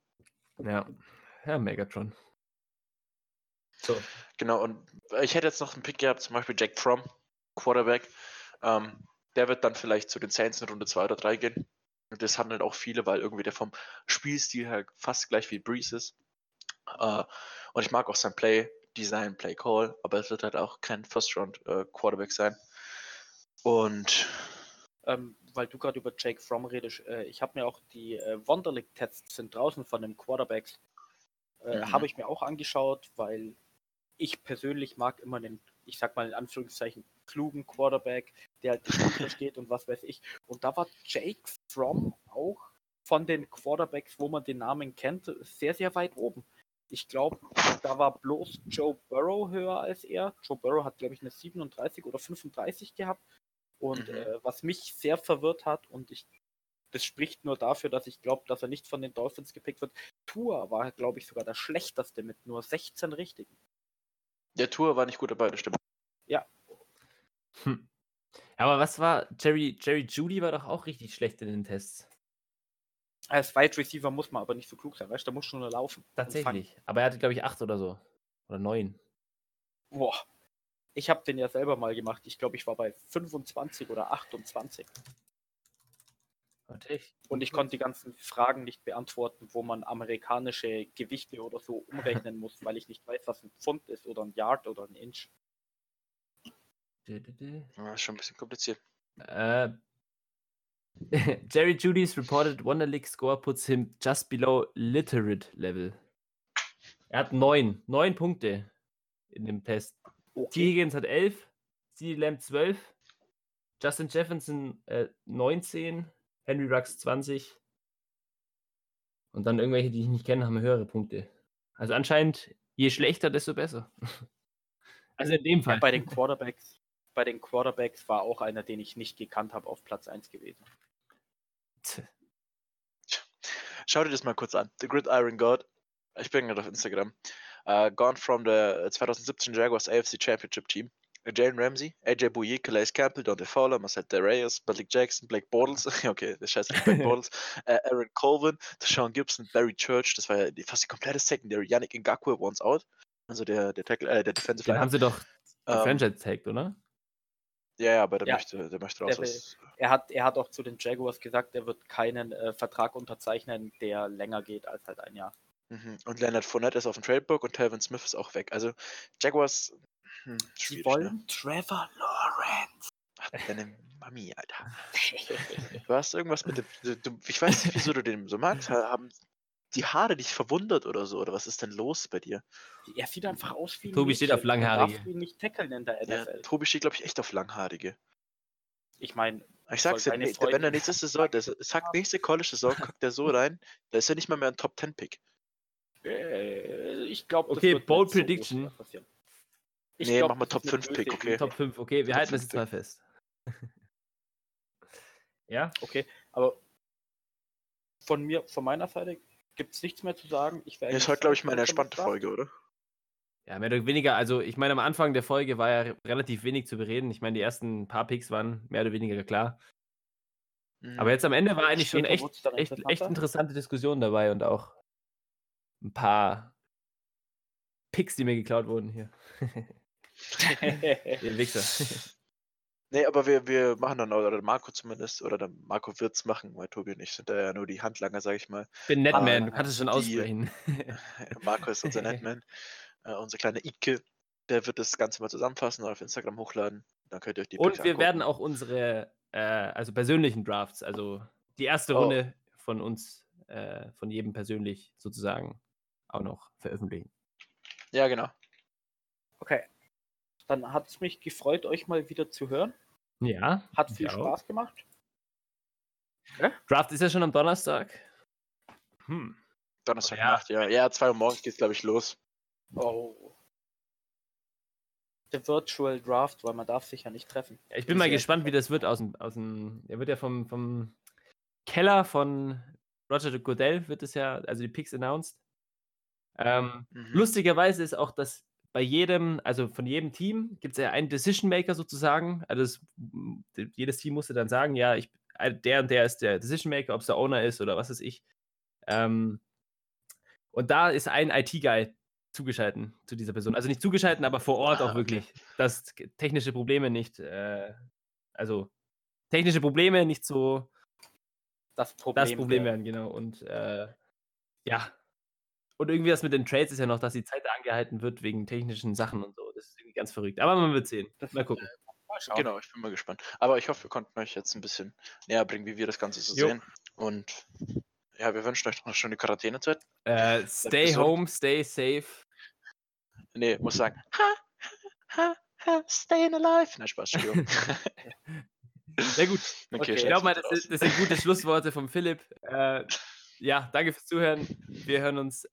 ja. Ja, Megatron. So. Genau, und ich hätte jetzt noch einen Pick gehabt, zum Beispiel Jack Fromm, Quarterback. Ähm, der wird dann vielleicht zu den Saints in Runde 2 oder 3 gehen. Und das handeln auch viele, weil irgendwie der vom Spielstil her fast gleich wie Breeze ist. Äh, und ich mag auch sein Play, Design, Play Call, aber es wird halt auch kein First Round äh, Quarterback sein. Und ähm, weil du gerade über Jake Fromm redest, äh, ich habe mir auch die äh, Wonderlic-Tests sind draußen von den Quarterbacks, äh, Mhm. habe ich mir auch angeschaut, weil ich persönlich mag immer den, ich sag mal in Anführungszeichen, klugen Quarterback, der halt versteht und was weiß ich. Und da war Jake Fromm auch von den Quarterbacks, wo man den Namen kennt, sehr, sehr weit oben. Ich glaube, da war bloß Joe Burrow höher als er. Joe Burrow hat, glaube ich, eine 37 oder 35 gehabt. Und Mhm. äh, was mich sehr verwirrt hat, und ich, das spricht nur dafür, dass ich glaube, dass er nicht von den Dolphins gepickt wird. Tour war, glaube ich, sogar der schlechteste mit nur 16 richtigen. Der Tour war nicht gut dabei, das stimmt. Hm. Aber was war, Jerry, Jerry Judy war doch auch richtig schlecht in den Tests. Als Wide Receiver muss man aber nicht so klug sein, weißt du, da muss schon nur laufen. Tatsächlich. Aber er hatte, glaube ich, acht oder so. Oder neun. Boah. Ich habe den ja selber mal gemacht. Ich glaube, ich war bei 25 oder 28. Ich. Und ich konnte die ganzen Fragen nicht beantworten, wo man amerikanische Gewichte oder so umrechnen muss, weil ich nicht weiß, was ein Pfund ist oder ein Yard oder ein Inch. Ja, ist schon ein bisschen kompliziert. Äh, Jerry Judy's reported Wonderlic score puts him just below literate level. Er hat neun, neun Punkte in dem Test. T. Higgins hat elf, C. Lamb 12, Justin Jefferson äh, 19, Henry Rux 20 und dann irgendwelche, die ich nicht kenne, haben höhere Punkte. Also anscheinend, je schlechter, desto besser. Also in dem Ja, Fall. bei den Quarterbacks, bei den Quarterbacks war auch einer, den ich nicht gekannt habe, auf Platz 1 gewesen. Schau dir das mal kurz an. The Gridiron God. Ich bin gerade auf Instagram. Uh, gone from the 2017 Jaguars AFC Championship Team. Jalen Ramsey, AJ Bouye, Calais Campbell, Dante Fowler, Marcel Reyes, Blake Jackson, Blake Bortles, okay, das scheiße, Blake Bortles, äh, Aaron Colvin, Sean Gibson, Barry Church, das war ja fast die komplette Secondary, Yannick Ngakwe, once out, also der, der, Tackle, äh, der Defensive Den Liner. haben sie doch Ähm, Franchise tagged, oder? Ja, ja, aber der Ja. möchte, der möchte raus. Der will- Er hat, er hat auch zu den Jaguars gesagt, er wird keinen äh, Vertrag unterzeichnen, der länger geht als halt ein Jahr. Mhm. Und Leonard Fournette ist auf dem Tradebook und Telvin Smith ist auch weg. Also Jaguars, hm, Sie wollen Ne? Trevor Lawrence. Ach, nimmt Mami, Alter. Du hast irgendwas mit dem. Du, du, ich weiß nicht, wieso du den so magst. Haben die Haare dich verwundert oder so? Oder was ist denn los bei dir? Er sieht einfach aus wie Tobi steht auf Langhaarige. darf ihn nicht tackeln in der Ja, NFL. Tobi steht, glaube ich, echt auf Langhaarige. Ich meine, Ich sag's dir, deine nee, wenn er nächste Saison, der sagt nächste College-Saison, guckt der so rein, da ist er nicht mal mehr ein Top-10-Pick. äh, ich glaube, Okay, Bold Prediction. Ich Nee, glaub, mach mal das ist Top eine 5 Pick, okay. Top 5, okay, wir Top halten das 5 jetzt mal fest. ja? Okay, aber von mir, von meiner Seite gibt es nichts mehr zu sagen. Ich Das ist heute, glaube ich, mal eine entspannte. Folge, oder? Ja, mehr oder weniger. Also, ich meine, am Anfang der Folge war ja re- relativ wenig zu bereden. Ich meine, die ersten paar Picks waren mehr oder weniger klar. Mhm. Aber jetzt am Ende war eigentlich schon echt, echt, echt interessante Diskussionen dabei und auch ein paar Picks, die mir geklaut wurden hier. Ihr Wichser. Nee, aber wir, wir machen dann, oder der Marco zumindest, oder der Marco wird's machen, weil Tobi und ich sind da ja nur die Handlanger, sag ich mal. Ich bin Netman, du kannst es schon aussprechen. Marco ist unser Netman, äh, unser kleiner Ike. Der wird das Ganze mal zusammenfassen und auf Instagram hochladen. Dann könnt ihr euch die Und Picks wir angucken. werden auch unsere, äh, also persönlichen Drafts, also die erste Oh. Runde von uns, äh, von jedem persönlich sozusagen, auch noch veröffentlichen. Ja, genau. okay. Dann hat es mich gefreut, euch mal wieder zu hören. Ja. Hat viel auch. Spaß gemacht. Draft ist ja schon am Donnerstag. Hm. Donnerstag Ja. Nacht, ja. Ja, 2 Uhr morgens geht's, glaube ich, los. Oh. Der Virtual Draft, weil man darf sich ja nicht treffen. Ja, ich bin mal Sehr gespannt, wie das wird aus dem, aus dem, er wird ja vom, vom Keller von Roger Goodell wird es ja, also die Picks announced. Ähm, Mhm. Lustigerweise ist auch, dass bei jedem, also von jedem Team gibt es ja einen Decision Maker sozusagen. Also es, m, d- jedes Team musste dann sagen, ja, ich, äh, der und der ist der Decision Maker, ob es der Owner ist oder was weiß ich. Ähm, und da ist ein IT-Guy zugeschalten zu dieser Person. Also nicht zugeschalten, aber vor Ort Ah, auch okay. wirklich. Dass technische Probleme nicht, äh, also technische Probleme nicht so Das Problem. das Problem werden, genau. Und äh, ja. Und irgendwie das mit den Trades ist ja noch, dass die Zeit angehalten wird wegen technischen Sachen und so. Das ist irgendwie ganz verrückt. Aber man wird sehen. Das Mal gucken. Genau, ich bin mal gespannt. Aber ich hoffe, wir konnten euch jetzt ein bisschen näher bringen, wie wir das Ganze so Jo. sehen. Und ja, wir wünschen euch noch eine schöne Quarantänezeit. Äh, stay home, stay safe. Nee, muss sagen. Ha, ha, ha, staying alive. Nein, Spaß, Entschuldigung. Sehr gut. Okay, Okay. Ich glaube mal, das, das sind gute Schlussworte vom Philipp. Äh, ja, danke fürs Zuhören. Wir hören uns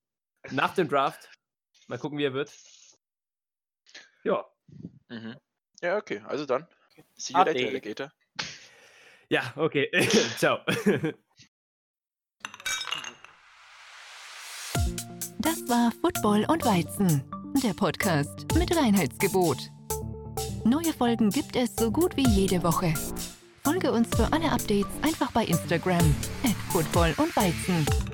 nach dem Draft. Mal gucken, wie er wird. Ja. Mhm. Ja, okay, also dann. See you Ade. later, Alligator. Ja, okay. Ciao. Das war Football und Weizen, der Podcast mit Reinheitsgebot. Neue Folgen gibt es so gut wie jede Woche. Folge uns für alle Updates einfach bei Instagram at Football und Weizen.